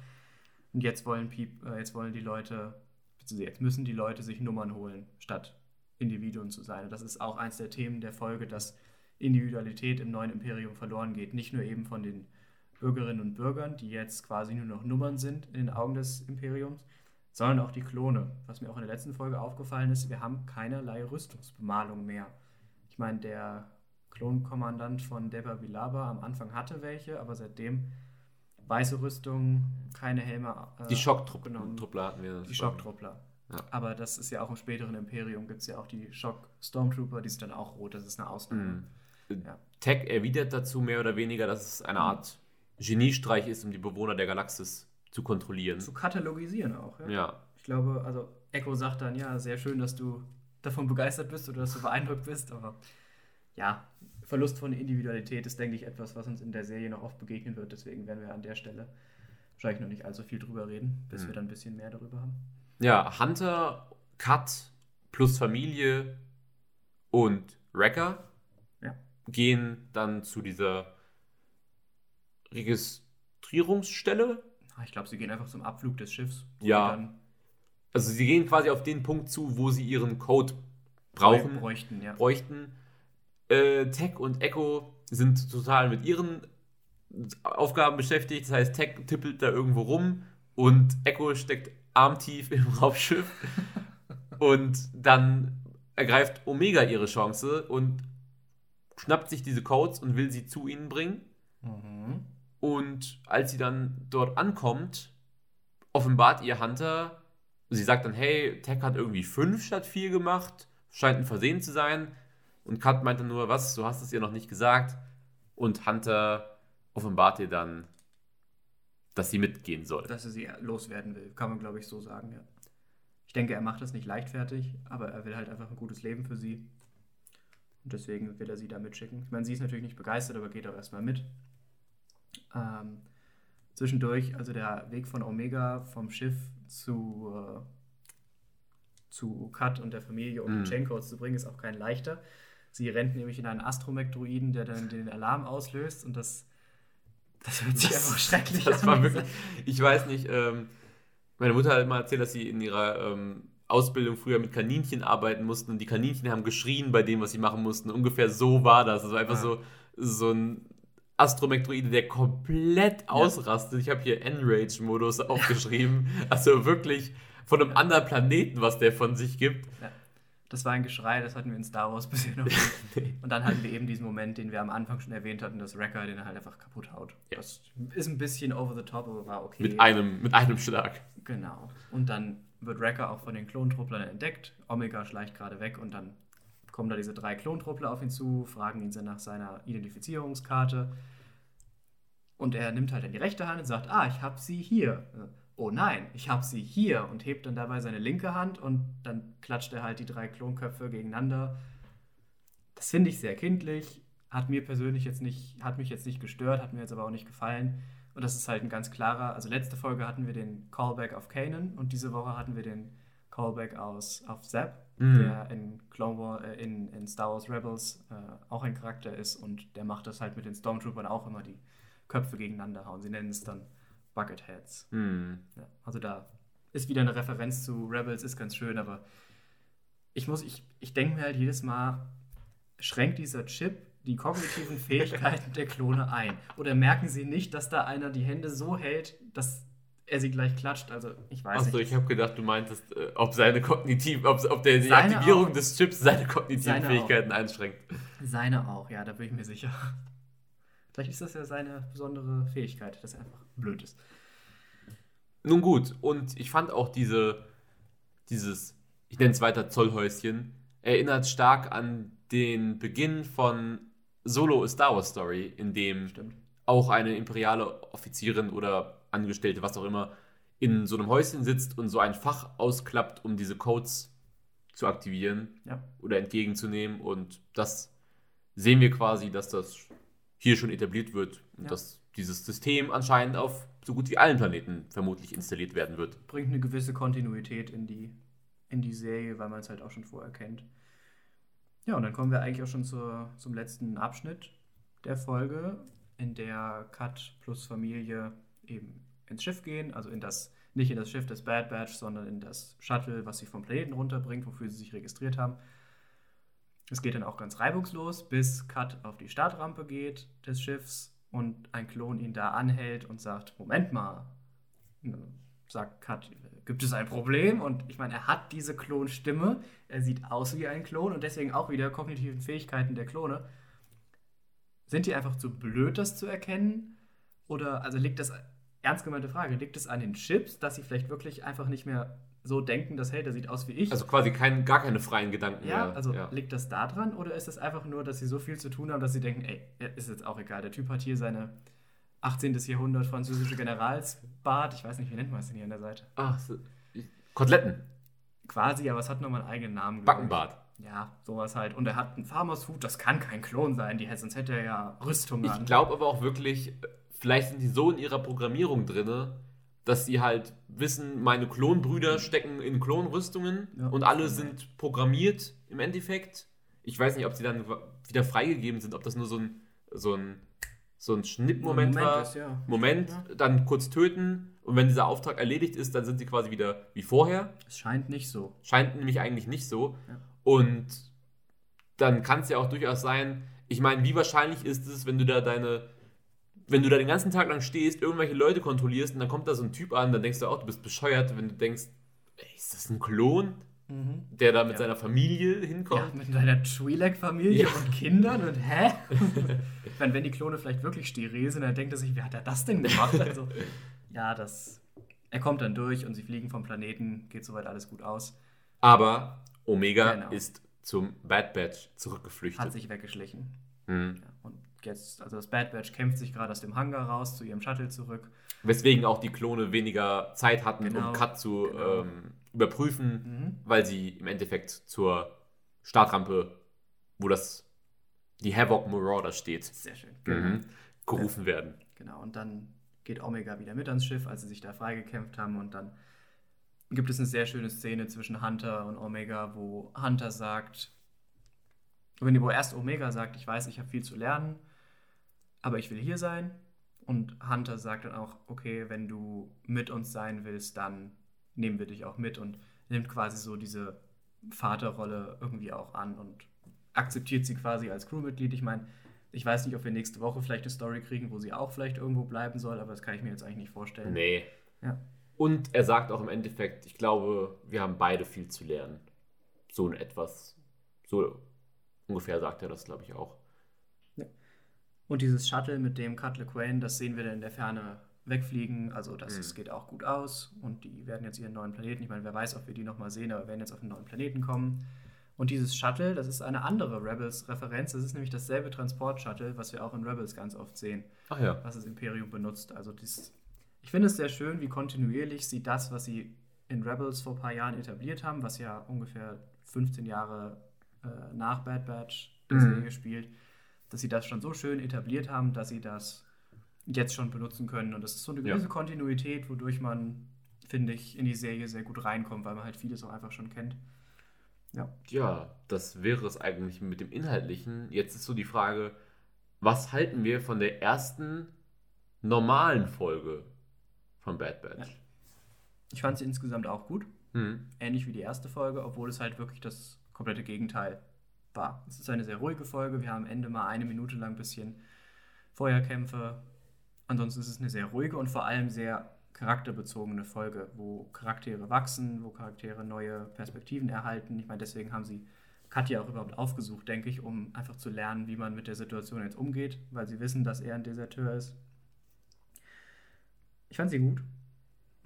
Speaker 2: Und jetzt wollen, Piep, äh, jetzt wollen die Leute, beziehungsweise jetzt müssen die Leute sich Nummern holen, statt Individuen zu sein. Und das ist auch eins der Themen der Folge, dass Individualität im neuen Imperium verloren geht. Nicht nur eben von den Bürgerinnen und Bürgern, die jetzt quasi nur noch Nummern sind in den Augen des Imperiums, sondern auch die Klone. Was mir auch in der letzten Folge aufgefallen ist, wir haben keinerlei Rüstungsbemalung mehr. Ich meine, der Klonkommandant von Deba Vilaba am Anfang hatte welche, aber seitdem weiße Rüstung, keine Helme. äh,
Speaker 1: Die. Schocktruppler hatten wir.
Speaker 2: Die Schocktruppler.
Speaker 1: Ja.
Speaker 2: Aber das ist ja auch im späteren Imperium, gibt es ja auch die Schock-Stormtrooper, die sind dann auch rot, das ist eine Ausnahme.
Speaker 1: Mhm.
Speaker 2: Ja.
Speaker 1: Tech erwidert dazu mehr oder weniger, dass es eine Art Geniestreich ist, um die Bewohner der Galaxis zu kontrollieren.
Speaker 2: Zu katalogisieren auch. Ja.
Speaker 1: Ja,
Speaker 2: Ich glaube, also Echo sagt dann, ja, sehr schön, dass du davon begeistert bist oder dass du beeindruckt bist, aber ja, Verlust von Individualität ist, denke ich, etwas, was uns in der Serie noch oft begegnen wird. Deswegen werden wir an der Stelle wahrscheinlich noch nicht allzu viel drüber reden, bis
Speaker 1: Mhm.
Speaker 2: wir dann ein bisschen mehr darüber haben.
Speaker 1: ja Hunter, Cut plus Familie und Wrecker
Speaker 2: Ja.
Speaker 1: gehen dann zu dieser Registrierungsstelle.
Speaker 2: Ich glaube, sie gehen einfach zum Abflug des Schiffs.
Speaker 1: Ja.
Speaker 2: sie Dann
Speaker 1: Also sie gehen quasi auf den Punkt zu, wo sie ihren Code brauchen.
Speaker 2: bräuchten, ja.
Speaker 1: bräuchten. Äh, Tech und Echo sind total mit ihren Aufgaben beschäftigt. Das heißt, Tech tippelt da irgendwo rum und Echo steckt armtief <laughs> im Raumschiff. und dann ergreift Omega ihre Chance und schnappt sich diese Codes und will sie zu ihnen bringen.
Speaker 2: Mhm.
Speaker 1: Und als sie dann dort ankommt, offenbart ihr Hunter, sie sagt dann, hey, Tech hat irgendwie 5 statt 4 gemacht, scheint ein Versehen zu sein. Und Kat meinte nur, was, du hast es ihr noch nicht gesagt. Und Hunter offenbart ihr dann, dass sie mitgehen soll.
Speaker 2: Dass er sie loswerden will, kann man, glaube ich, so sagen, ja. Ich denke, er macht das nicht leichtfertig, aber er will halt einfach ein gutes Leben für sie. Und deswegen will er sie da mitschicken. Ich meine, sie ist natürlich nicht begeistert, aber geht auch erstmal mit. Ähm, zwischendurch, also der Weg von Omega vom Schiff zu, äh, zu Kat und der Familie, um
Speaker 1: Mhm.
Speaker 2: Chaincodes zu bringen, ist auch kein leichter. Sie rennt nämlich in einen Astromech-Druiden, der dann den Alarm auslöst und das, das hört sich einfach schrecklich
Speaker 1: Das
Speaker 2: an.
Speaker 1: war wirklich, ich weiß nicht, ähm, meine Mutter hat immer erzählt, dass sie in ihrer ähm, Ausbildung früher mit Kaninchen arbeiten mussten und die Kaninchen haben geschrien bei dem, was sie machen mussten. Ungefähr so war das. Also einfach
Speaker 2: Ja.
Speaker 1: so, so ein Astromech-Droide, der komplett ausrastet. Ich habe hier Enrage-Modus aufgeschrieben. <laughs> Also wirklich von einem anderen Planeten, was der von sich gibt.
Speaker 2: Ja. Das war ein Geschrei, das hatten wir in Star Wars bisher noch <laughs> nicht. nee. Und dann hatten wir eben diesen Moment, den wir am Anfang schon erwähnt hatten, dass Wrecker den halt einfach kaputt haut. Ja. Das ist ein bisschen over the top, aber war okay.
Speaker 1: Mit einem, mit einem Schlag.
Speaker 2: Genau. Und dann wird Wrecker auch von den Klontruppeln entdeckt. Omega schleicht gerade weg und dann kommen da diese drei Klontruppler auf ihn zu, fragen ihn nach seiner Identifizierungskarte. Und er nimmt halt in die rechte Hand und sagt, ah, ich habe sie hier. Oh nein, ich habe sie hier und hebt dann dabei seine linke Hand und dann klatscht er halt die drei Klonköpfe gegeneinander. Das finde ich sehr kindlich, hat mir persönlich jetzt nicht, hat mich jetzt nicht gestört, hat mir jetzt aber auch nicht gefallen. Und das ist halt ein ganz klarer, also letzte Folge hatten wir den Callback auf Kanan und diese Woche hatten wir den Callback aus, auf Zap, mhm. der in Clone War, äh, in, in Star Wars Rebels äh, auch ein Charakter ist und der macht das halt mit den Stormtroopern auch immer, die Köpfe gegeneinander hauen. Sie nennen es dann Bucketheads. Mhm. Ja, also da ist wieder eine Referenz zu Rebels, ist ganz schön, aber ich muss, ich, ich denke mir halt jedes Mal, schränkt dieser Chip die kognitiven <laughs> Fähigkeiten der Klone ein? Oder merken sie nicht, dass da einer die Hände so hält, dass er sie gleich klatscht. Also ich weiß
Speaker 1: Achso, ich habe gedacht, du meintest, äh, ob seine kognitiv, ob, ob der, die seine Aktivierung auch. des Chips seine kognitiven seine Fähigkeiten auch. einschränkt.
Speaker 2: Seine auch, ja, da bin ich mir sicher. Vielleicht ist das ja seine besondere Fähigkeit, dass er einfach blöd ist.
Speaker 1: Nun gut, und ich fand auch diese, dieses, ich nenne es weiter Zollhäuschen, erinnert stark an den Beginn von Solo A Star Wars Story, in dem Stimmt. auch eine imperiale Offizierin oder Angestellte, was auch immer, in so einem Häuschen sitzt und so ein Fach ausklappt, um diese Codes zu aktivieren ja. oder entgegenzunehmen. Und das sehen wir quasi, dass das hier schon etabliert wird und ja. dass dieses System anscheinend auf so gut wie allen Planeten vermutlich installiert werden wird.
Speaker 2: Bringt eine gewisse Kontinuität in die, in die Serie, weil man es halt auch schon vorher kennt. Ja, und dann kommen wir eigentlich auch schon zur, zum letzten Abschnitt der Folge, in der Kat plus Familie eben ins Schiff gehen, also in das, nicht in das Schiff des Bad Batch, sondern in das Shuttle, was sie vom Planeten runterbringt, wofür sie sich registriert haben. Es geht dann auch ganz reibungslos, bis Cut auf die Startrampe geht des Schiffs und ein Klon ihn da anhält und sagt, Moment mal, sagt Cut, gibt es ein Problem? Und ich meine, er hat diese Klonstimme, er sieht aus wie ein Klon und deswegen auch wieder kognitiven Fähigkeiten der Klone. Sind die einfach zu blöd, das zu erkennen? Oder also liegt das ernst gemeinte Frage. Liegt es an den Chips, dass sie vielleicht wirklich einfach nicht mehr so denken, dass, hey, der sieht aus wie ich?
Speaker 1: Also quasi kein, gar keine freien Gedanken
Speaker 2: ja, mehr. Also ja, also liegt das da dran oder ist es einfach nur, dass sie so viel zu tun haben, dass sie denken, ey, ist jetzt auch egal, der Typ hat hier seine 18. Jahrhundert französische Generalsbart, ich weiß nicht, wie nennt man es denn hier an der Seite?
Speaker 1: Ach, so. Koteletten.
Speaker 2: Quasi, aber es hat nochmal einen eigenen Namen.
Speaker 1: Backenbart.
Speaker 2: Ja, sowas halt. Und er hat einen Farmers Hut, das kann kein Klon sein, die, sonst hätte er ja Rüstung
Speaker 1: an. Ich glaube aber auch wirklich, vielleicht sind die so in ihrer Programmierung drin, dass sie halt wissen, meine Klonbrüder stecken in Klonrüstungen ja, und alle sind programmiert im Endeffekt. Ich weiß nicht, ob sie dann wieder freigegeben sind, ob das nur so ein, so ein, so ein Schnittmoment Moment war. Ist, ja. Moment, ja. dann kurz töten und wenn dieser Auftrag erledigt ist, dann sind sie quasi wieder wie vorher.
Speaker 2: Es scheint nicht so.
Speaker 1: Scheint nämlich eigentlich nicht so. Und dann kann es ja auch durchaus sein, ich meine, wie wahrscheinlich ist es, wenn du da deine wenn du da den ganzen Tag lang stehst, irgendwelche Leute kontrollierst und dann kommt da so ein Typ an, dann denkst du auch, du bist bescheuert, wenn du denkst, ey, ist das ein Klon? Mhm. Der da mit ja. seiner Familie hinkommt. Ja,
Speaker 2: mit seiner Twi'lek-Familie ja. und Kindern und hä? <laughs> meine, wenn die Klone vielleicht wirklich steril sind, dann denkt er sich, wie hat er das denn gemacht? Also, ja, das. Er kommt dann durch und sie fliegen vom Planeten, geht soweit alles gut aus.
Speaker 1: Aber Omega genau. ist zum Bad Batch zurückgeflüchtet.
Speaker 2: Hat sich weggeschlichen. Mhm. Ja, jetzt, also das Bad Batch kämpft sich gerade aus dem Hangar raus zu ihrem Shuttle zurück.
Speaker 1: Weswegen auch die Klone weniger Zeit hatten, genau, um Cut zu genau. ähm, überprüfen, mhm. weil sie im Endeffekt zur Startrampe, wo das die Havoc Marauder steht,
Speaker 2: Sehr schön.
Speaker 1: Mhm, gerufen ja. werden.
Speaker 2: Genau, und dann geht Omega wieder mit ans Schiff, als sie sich da freigekämpft haben und dann gibt es eine sehr schöne Szene zwischen Hunter und Omega, wo Hunter sagt, wenn wo erst Omega sagt, ich weiß, ich habe viel zu lernen, aber ich will hier sein. Und Hunter sagt dann auch, okay, wenn du mit uns sein willst, dann nehmen wir dich auch mit und nimmt quasi so diese Vaterrolle irgendwie auch an und akzeptiert sie quasi als Crewmitglied. Ich meine, ich weiß nicht, ob wir nächste Woche vielleicht eine Story kriegen, wo sie auch vielleicht irgendwo bleiben soll, aber das kann ich mir jetzt eigentlich nicht vorstellen.
Speaker 1: Nee. Ja. Und er sagt auch im Endeffekt, ich glaube, wir haben beide viel zu lernen. So etwas. So ungefähr sagt er das, glaube ich, auch.
Speaker 2: Und dieses Shuttle mit dem Cut LeQuain, das sehen wir dann in der Ferne wegfliegen. Also das
Speaker 1: Mhm.
Speaker 2: geht auch gut aus. Und die werden jetzt ihren neuen Planeten, ich meine, wer weiß, ob wir die nochmal sehen, aber werden jetzt auf einen neuen Planeten kommen. Und dieses Shuttle, das ist eine andere Rebels-Referenz. Das ist nämlich dasselbe Transport-Shuttle, was wir auch in Rebels ganz oft sehen,
Speaker 1: Ach ja.
Speaker 2: was das Imperium benutzt. Also dies, ich finde es sehr schön, wie kontinuierlich sie das, was sie in Rebels vor ein paar Jahren etabliert haben, was ja ungefähr 15 Jahre äh, nach Bad Batch der
Speaker 1: Mhm.
Speaker 2: Serie spielt, dass sie das schon so schön etabliert haben, dass sie das jetzt schon benutzen können. Und das ist so eine
Speaker 1: Ja.
Speaker 2: gewisse Kontinuität, wodurch man, finde ich, in die Serie sehr gut reinkommt, weil man halt vieles auch einfach schon kennt. Ja.
Speaker 1: Ja, das wäre es eigentlich mit dem Inhaltlichen. Jetzt ist so die Frage, was halten wir von der ersten normalen Folge von Bad Batch?
Speaker 2: Ich fand sie insgesamt auch gut.
Speaker 1: Hm.
Speaker 2: ähnlich wie die erste Folge, obwohl es halt wirklich das komplette Gegenteil war. Es ist eine sehr ruhige Folge. Wir haben am Ende mal eine Minute lang ein bisschen Feuerkämpfe. Ansonsten ist es eine sehr ruhige und vor allem sehr charakterbezogene Folge, wo Charaktere wachsen, wo Charaktere neue Perspektiven erhalten. Ich meine, deswegen haben sie Katja auch überhaupt aufgesucht, denke ich, um einfach zu lernen, wie man mit der Situation jetzt umgeht, weil sie wissen, dass er ein Deserteur ist. Ich fand sie gut.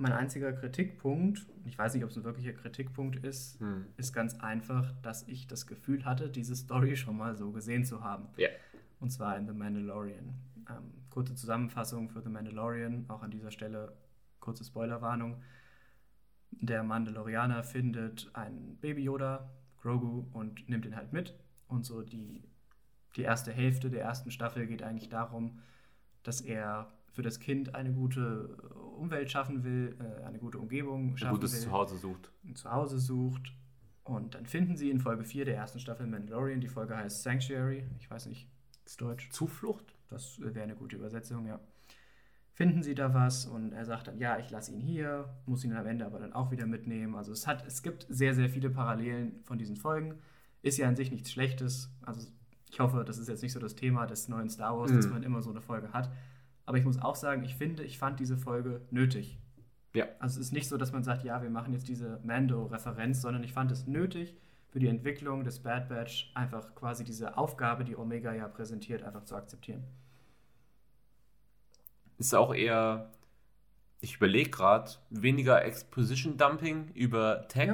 Speaker 2: Mein einziger Kritikpunkt, ich weiß nicht, ob es ein wirklicher Kritikpunkt ist,
Speaker 1: Hm.
Speaker 2: ist ganz einfach, dass ich das Gefühl hatte, diese Story schon mal so gesehen zu haben.
Speaker 1: Ja.
Speaker 2: Und zwar in The Mandalorian. Ähm, kurze Zusammenfassung für The Mandalorian, auch an dieser Stelle kurze Spoilerwarnung. Der Mandalorianer findet einen Baby Yoda, Grogu, und nimmt ihn halt mit. Und so die, die erste Hälfte der ersten Staffel geht eigentlich darum, dass er für das Kind eine gute Umwelt schaffen will, äh, eine gute Umgebung
Speaker 1: Ein
Speaker 2: schaffen
Speaker 1: gutes
Speaker 2: will
Speaker 1: Zuhause sucht.
Speaker 2: ein Zuhause sucht. Und dann finden sie in Folge 4 der ersten Staffel Mandalorian, die Folge heißt Sanctuary, ich weiß nicht, ist Deutsch,
Speaker 1: Zuflucht?
Speaker 2: das wäre eine gute Übersetzung, ja. Finden sie da was und er sagt dann, ja, ich lasse ihn hier, muss ihn am Ende aber dann auch wieder mitnehmen. Also es hat, es gibt sehr, sehr viele Parallelen von diesen Folgen. Ist ja an sich nichts Schlechtes. Also ich hoffe, das ist jetzt nicht so das Thema des neuen Star Wars, dass
Speaker 1: Mhm.
Speaker 2: man immer so eine Folge hat. Aber ich muss auch sagen, ich finde, ich fand diese Folge nötig.
Speaker 1: Ja.
Speaker 2: Also es ist nicht so, dass man sagt, ja, wir machen jetzt diese Mando-Referenz, sondern ich fand es nötig für die Entwicklung des Bad Batch einfach quasi diese Aufgabe, die Omega ja präsentiert, einfach zu akzeptieren.
Speaker 1: Ist auch eher, ich überlege gerade, weniger Exposition-Dumping über Tech,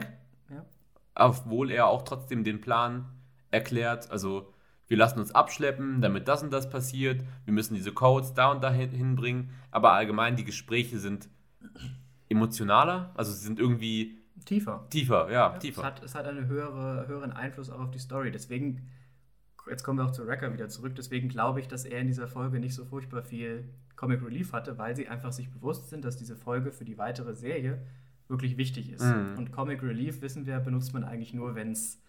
Speaker 2: Ja, ja.
Speaker 1: obwohl er auch trotzdem den Plan erklärt. Also, wir lassen uns abschleppen, damit das und das passiert. Wir müssen diese Codes da und da hin- hinbringen. Aber allgemein, die Gespräche sind emotionaler, also sie sind irgendwie
Speaker 2: Tiefer.
Speaker 1: tiefer, ja,
Speaker 2: Ja,
Speaker 1: tiefer.
Speaker 2: Es hat, es hat einen höhere, höheren Einfluss auch auf die Story. Deswegen, jetzt kommen wir auch zu Wrecker wieder zurück, deswegen glaube ich, dass er in dieser Folge nicht so furchtbar viel Comic Relief hatte, weil sie einfach sich bewusst sind, dass diese Folge für die weitere Serie wirklich wichtig ist.
Speaker 1: Mhm.
Speaker 2: Und Comic Relief, wissen wir, benutzt man eigentlich nur, wenn's,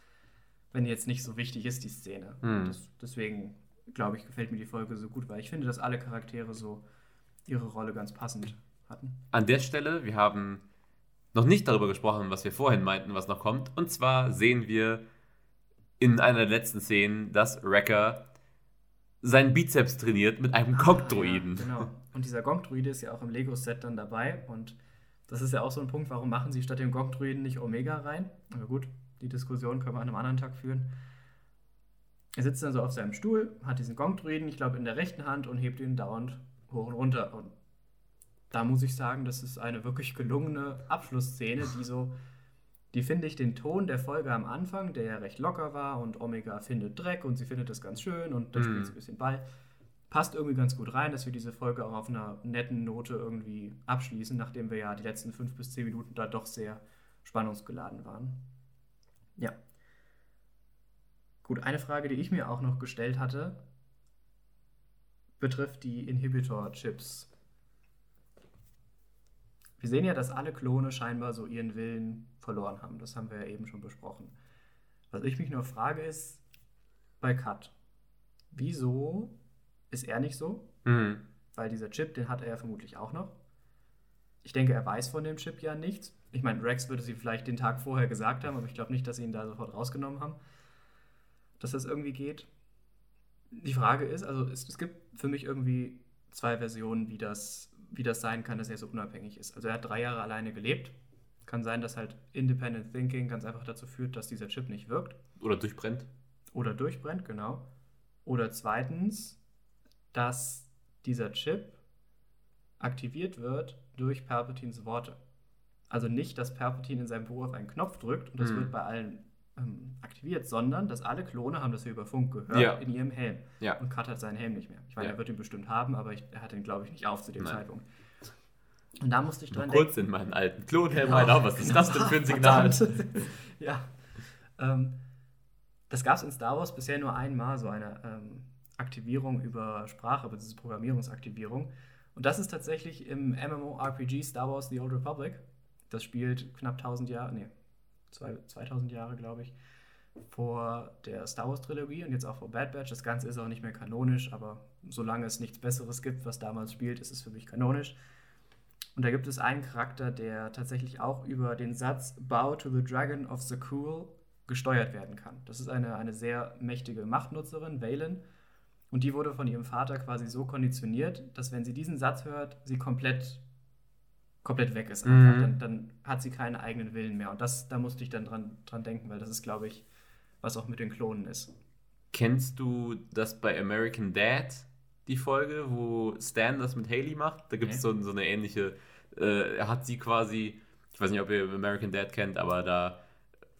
Speaker 2: wenn jetzt nicht so wichtig ist, die Szene.
Speaker 1: Mhm.
Speaker 2: Das, deswegen, glaube ich, gefällt mir die Folge so gut, weil ich finde, dass alle Charaktere so ihre Rolle ganz passend hatten.
Speaker 1: An der Stelle, wir haben noch nicht darüber gesprochen, was wir vorhin meinten, was noch kommt. Und zwar sehen wir in einer der letzten Szenen, dass Wrecker seinen Bizeps trainiert mit einem Gong-Droiden.
Speaker 2: Ja, genau. Und dieser Gong-Druide ist ja auch im Lego-Set dann dabei. Und das ist ja auch so ein Punkt, warum machen sie statt dem Gong-Druiden nicht Omega rein? Aber gut, die Diskussion können wir an einem anderen Tag führen. Er sitzt dann so auf seinem Stuhl, hat diesen Gong-Druiden, ich glaube, in der rechten Hand und hebt ihn dauernd hoch und runter. Und da muss ich sagen, das ist eine wirklich gelungene Abschlussszene, die so, die finde ich den Ton der Folge am Anfang, der ja recht locker war und Omega findet Dreck und sie findet das ganz schön und dann
Speaker 1: Mhm.
Speaker 2: spielt sie ein bisschen Ball. Passt irgendwie ganz gut rein, dass wir diese Folge auch auf einer netten Note irgendwie abschließen, nachdem wir ja die letzten fünf bis zehn Minuten da doch sehr spannungsgeladen waren. Ja. Gut, eine Frage, die ich mir auch noch gestellt hatte, betrifft die Inhibitor-Chips. Wir sehen ja, dass alle Klone scheinbar so ihren Willen verloren haben. Das haben wir ja eben schon besprochen. Was ich mich nur frage ist, bei Cut, wieso ist er nicht so?
Speaker 1: Mhm.
Speaker 2: Weil dieser Chip, den hat er ja vermutlich auch noch. Ich denke, er weiß von dem Chip ja nichts. Ich meine, Rex würde sie vielleicht den Tag vorher gesagt haben, aber ich glaube nicht, dass sie ihn da sofort rausgenommen haben. Dass das irgendwie geht. Die Frage ist, also es, es gibt für mich irgendwie zwei Versionen, wie das, wie das sein kann, dass er so unabhängig ist. Also er hat drei Jahre alleine gelebt, kann sein, dass halt Independent Thinking ganz einfach dazu führt, dass dieser Chip nicht wirkt.
Speaker 1: Oder durchbrennt.
Speaker 2: Oder durchbrennt, genau. Oder zweitens, dass dieser Chip aktiviert wird durch Palpatines Worte. Also nicht, dass Palpatine in seinem Buch auf einen Knopf drückt und das
Speaker 1: Mhm.
Speaker 2: wird bei allen ähm, aktiviert, sondern dass alle Klone haben das ja über Funk gehört
Speaker 1: Ja.
Speaker 2: in ihrem Helm.
Speaker 1: Ja.
Speaker 2: Und Kat hat seinen Helm nicht mehr. Ich meine,
Speaker 1: Ja.
Speaker 2: er wird ihn bestimmt haben, aber ich, er hat ihn, glaube ich, nicht auf zu dem
Speaker 1: Nein.
Speaker 2: Zeitpunkt. Und da musste ich dran
Speaker 1: kurz in meinen alten Klonhelm
Speaker 2: Genau,
Speaker 1: rein. Was ist das denn für ein <laughs> Signal? <laughs>
Speaker 2: Ja. Ähm, das gab es in Star Wars bisher nur einmal, so eine ähm, Aktivierung über Sprache, beziehungsweise Programmierungsaktivierung. Und das ist tatsächlich im MMORPG Star Wars The Old Republic. Das spielt knapp 1000 Jahre, nee, zwei, 2000 Jahre, glaube ich, vor der Star Wars Trilogie und jetzt auch vor Bad Batch. Das Ganze ist auch nicht mehr kanonisch, aber solange es nichts Besseres gibt, was damals spielt, ist es für mich kanonisch. Und da gibt es einen Charakter, der tatsächlich auch über den Satz Bow to the Dragon of the Cool gesteuert werden kann. Das ist eine, eine sehr mächtige Machtnutzerin, Valen. Und die wurde von ihrem Vater quasi so konditioniert, dass wenn sie diesen Satz hört, sie komplett, komplett weg ist. Einfach.
Speaker 1: Mhm.
Speaker 2: Dann, dann hat sie keinen eigenen Willen mehr. Und das, da musste ich dann dran, dran denken, weil das ist, glaube ich, was auch mit den Klonen ist.
Speaker 1: Kennst du das bei American Dad, die Folge, wo Stan das mit Haley macht? Da gibt es
Speaker 2: Nee.
Speaker 1: so, so eine ähnliche, äh, er hat sie quasi, ich weiß nicht, ob ihr American Dad kennt, aber da,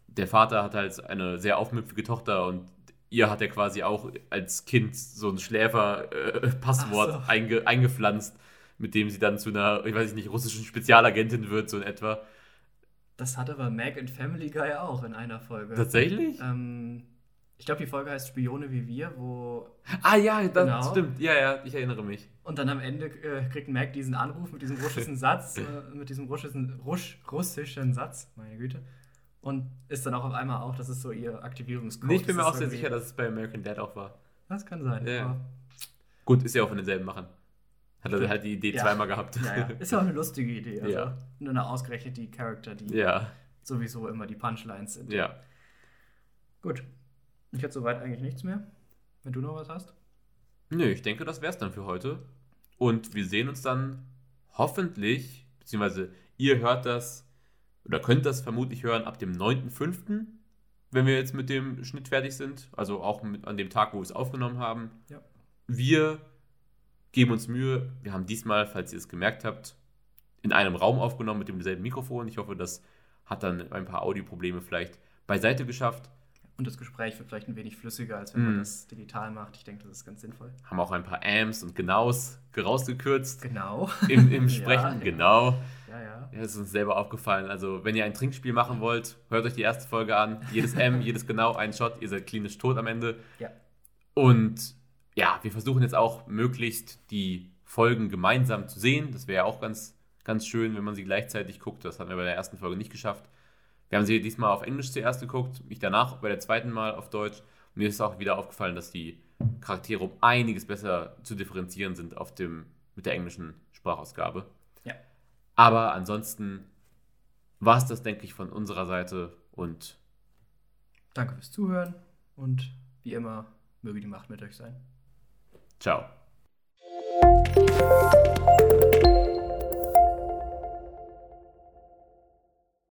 Speaker 1: der Vater hat halt eine sehr aufmüpfige Tochter und ihr hat er quasi auch als Kind so ein Schläfer-Passwort
Speaker 2: Ach so.
Speaker 1: einge, eingepflanzt, mit dem sie dann zu einer, ich weiß nicht, russischen Spezialagentin wird, so in etwa.
Speaker 2: Das hat aber Meg in Family Guy auch in einer Folge.
Speaker 1: Tatsächlich?
Speaker 2: Ähm, ich glaube, die Folge heißt Spione wie wir, wo
Speaker 1: Ah ja, das
Speaker 2: Genau.
Speaker 1: stimmt. Ja, ja, ich erinnere mich.
Speaker 2: Und dann am Ende äh, kriegt Mac diesen Anruf mit diesem russischen <laughs> Satz, äh, mit diesem russischen, rusch, russischen Satz, meine Güte. Und ist dann auch auf einmal auch, das ist so ihr Aktivierungscode.
Speaker 1: Nee, ich bin mir auch sehr sicher, dass es bei American Dad auch war.
Speaker 2: Das kann sein.
Speaker 1: Ja. Gut, ist ja auch von denselben Machern. Hat er halt die Idee
Speaker 2: Ja.
Speaker 1: zweimal gehabt.
Speaker 2: Ja, ja. Ist ja auch eine lustige Idee. Also
Speaker 1: Ja.
Speaker 2: Nur eine ausgerechnet die Charakter, die
Speaker 1: ja,
Speaker 2: sowieso immer die Punchlines sind.
Speaker 1: ja.
Speaker 2: Gut. Ich hätte soweit eigentlich nichts mehr. Wenn du noch was hast.
Speaker 1: Nö, ich denke, das wär's dann für heute. Und wir sehen uns dann hoffentlich, beziehungsweise ihr hört das oder könnt das vermutlich hören ab dem 9.5., wenn wir jetzt mit dem Schnitt fertig sind. Also auch mit, an dem Tag, wo wir es aufgenommen haben.
Speaker 2: Ja.
Speaker 1: Wir geben uns Mühe. Wir haben diesmal, falls ihr es gemerkt habt, in einem Raum aufgenommen mit demselben Mikrofon. Ich hoffe, das hat dann ein paar Audioprobleme vielleicht beiseite geschafft.
Speaker 2: Und das Gespräch wird vielleicht ein wenig flüssiger, als wenn man
Speaker 1: Mhm.
Speaker 2: das digital macht. Ich denke, das ist ganz sinnvoll.
Speaker 1: Haben auch ein paar Ams und Genaus rausgekürzt
Speaker 2: Genau.
Speaker 1: im, im <laughs> Sprechen.
Speaker 2: ja.
Speaker 1: genau.
Speaker 2: Ja, ja.
Speaker 1: Ja, das ist uns selber aufgefallen. Also, wenn ihr ein Trinkspiel machen wollt, hört euch die erste Folge an. Jedes M, <laughs> jedes genau, ein Shot. Ihr seid klinisch tot am Ende.
Speaker 2: Ja.
Speaker 1: Und ja, wir versuchen jetzt auch möglichst die Folgen gemeinsam zu sehen. Das wäre ja auch ganz, ganz schön, wenn man sie gleichzeitig guckt. Das hatten wir bei der ersten Folge nicht geschafft. Wir haben sie diesmal auf Englisch zuerst geguckt, ich danach bei der zweiten Mal auf Deutsch. Und mir ist auch wieder aufgefallen, dass die Charaktere um einiges besser zu differenzieren sind auf dem, mit der englischen Sprachausgabe.
Speaker 2: Ja.
Speaker 1: Aber ansonsten war es das, denke ich, von unserer Seite und
Speaker 2: Danke fürs Zuhören und wie immer, möge die Macht mit euch sein.
Speaker 1: Ciao.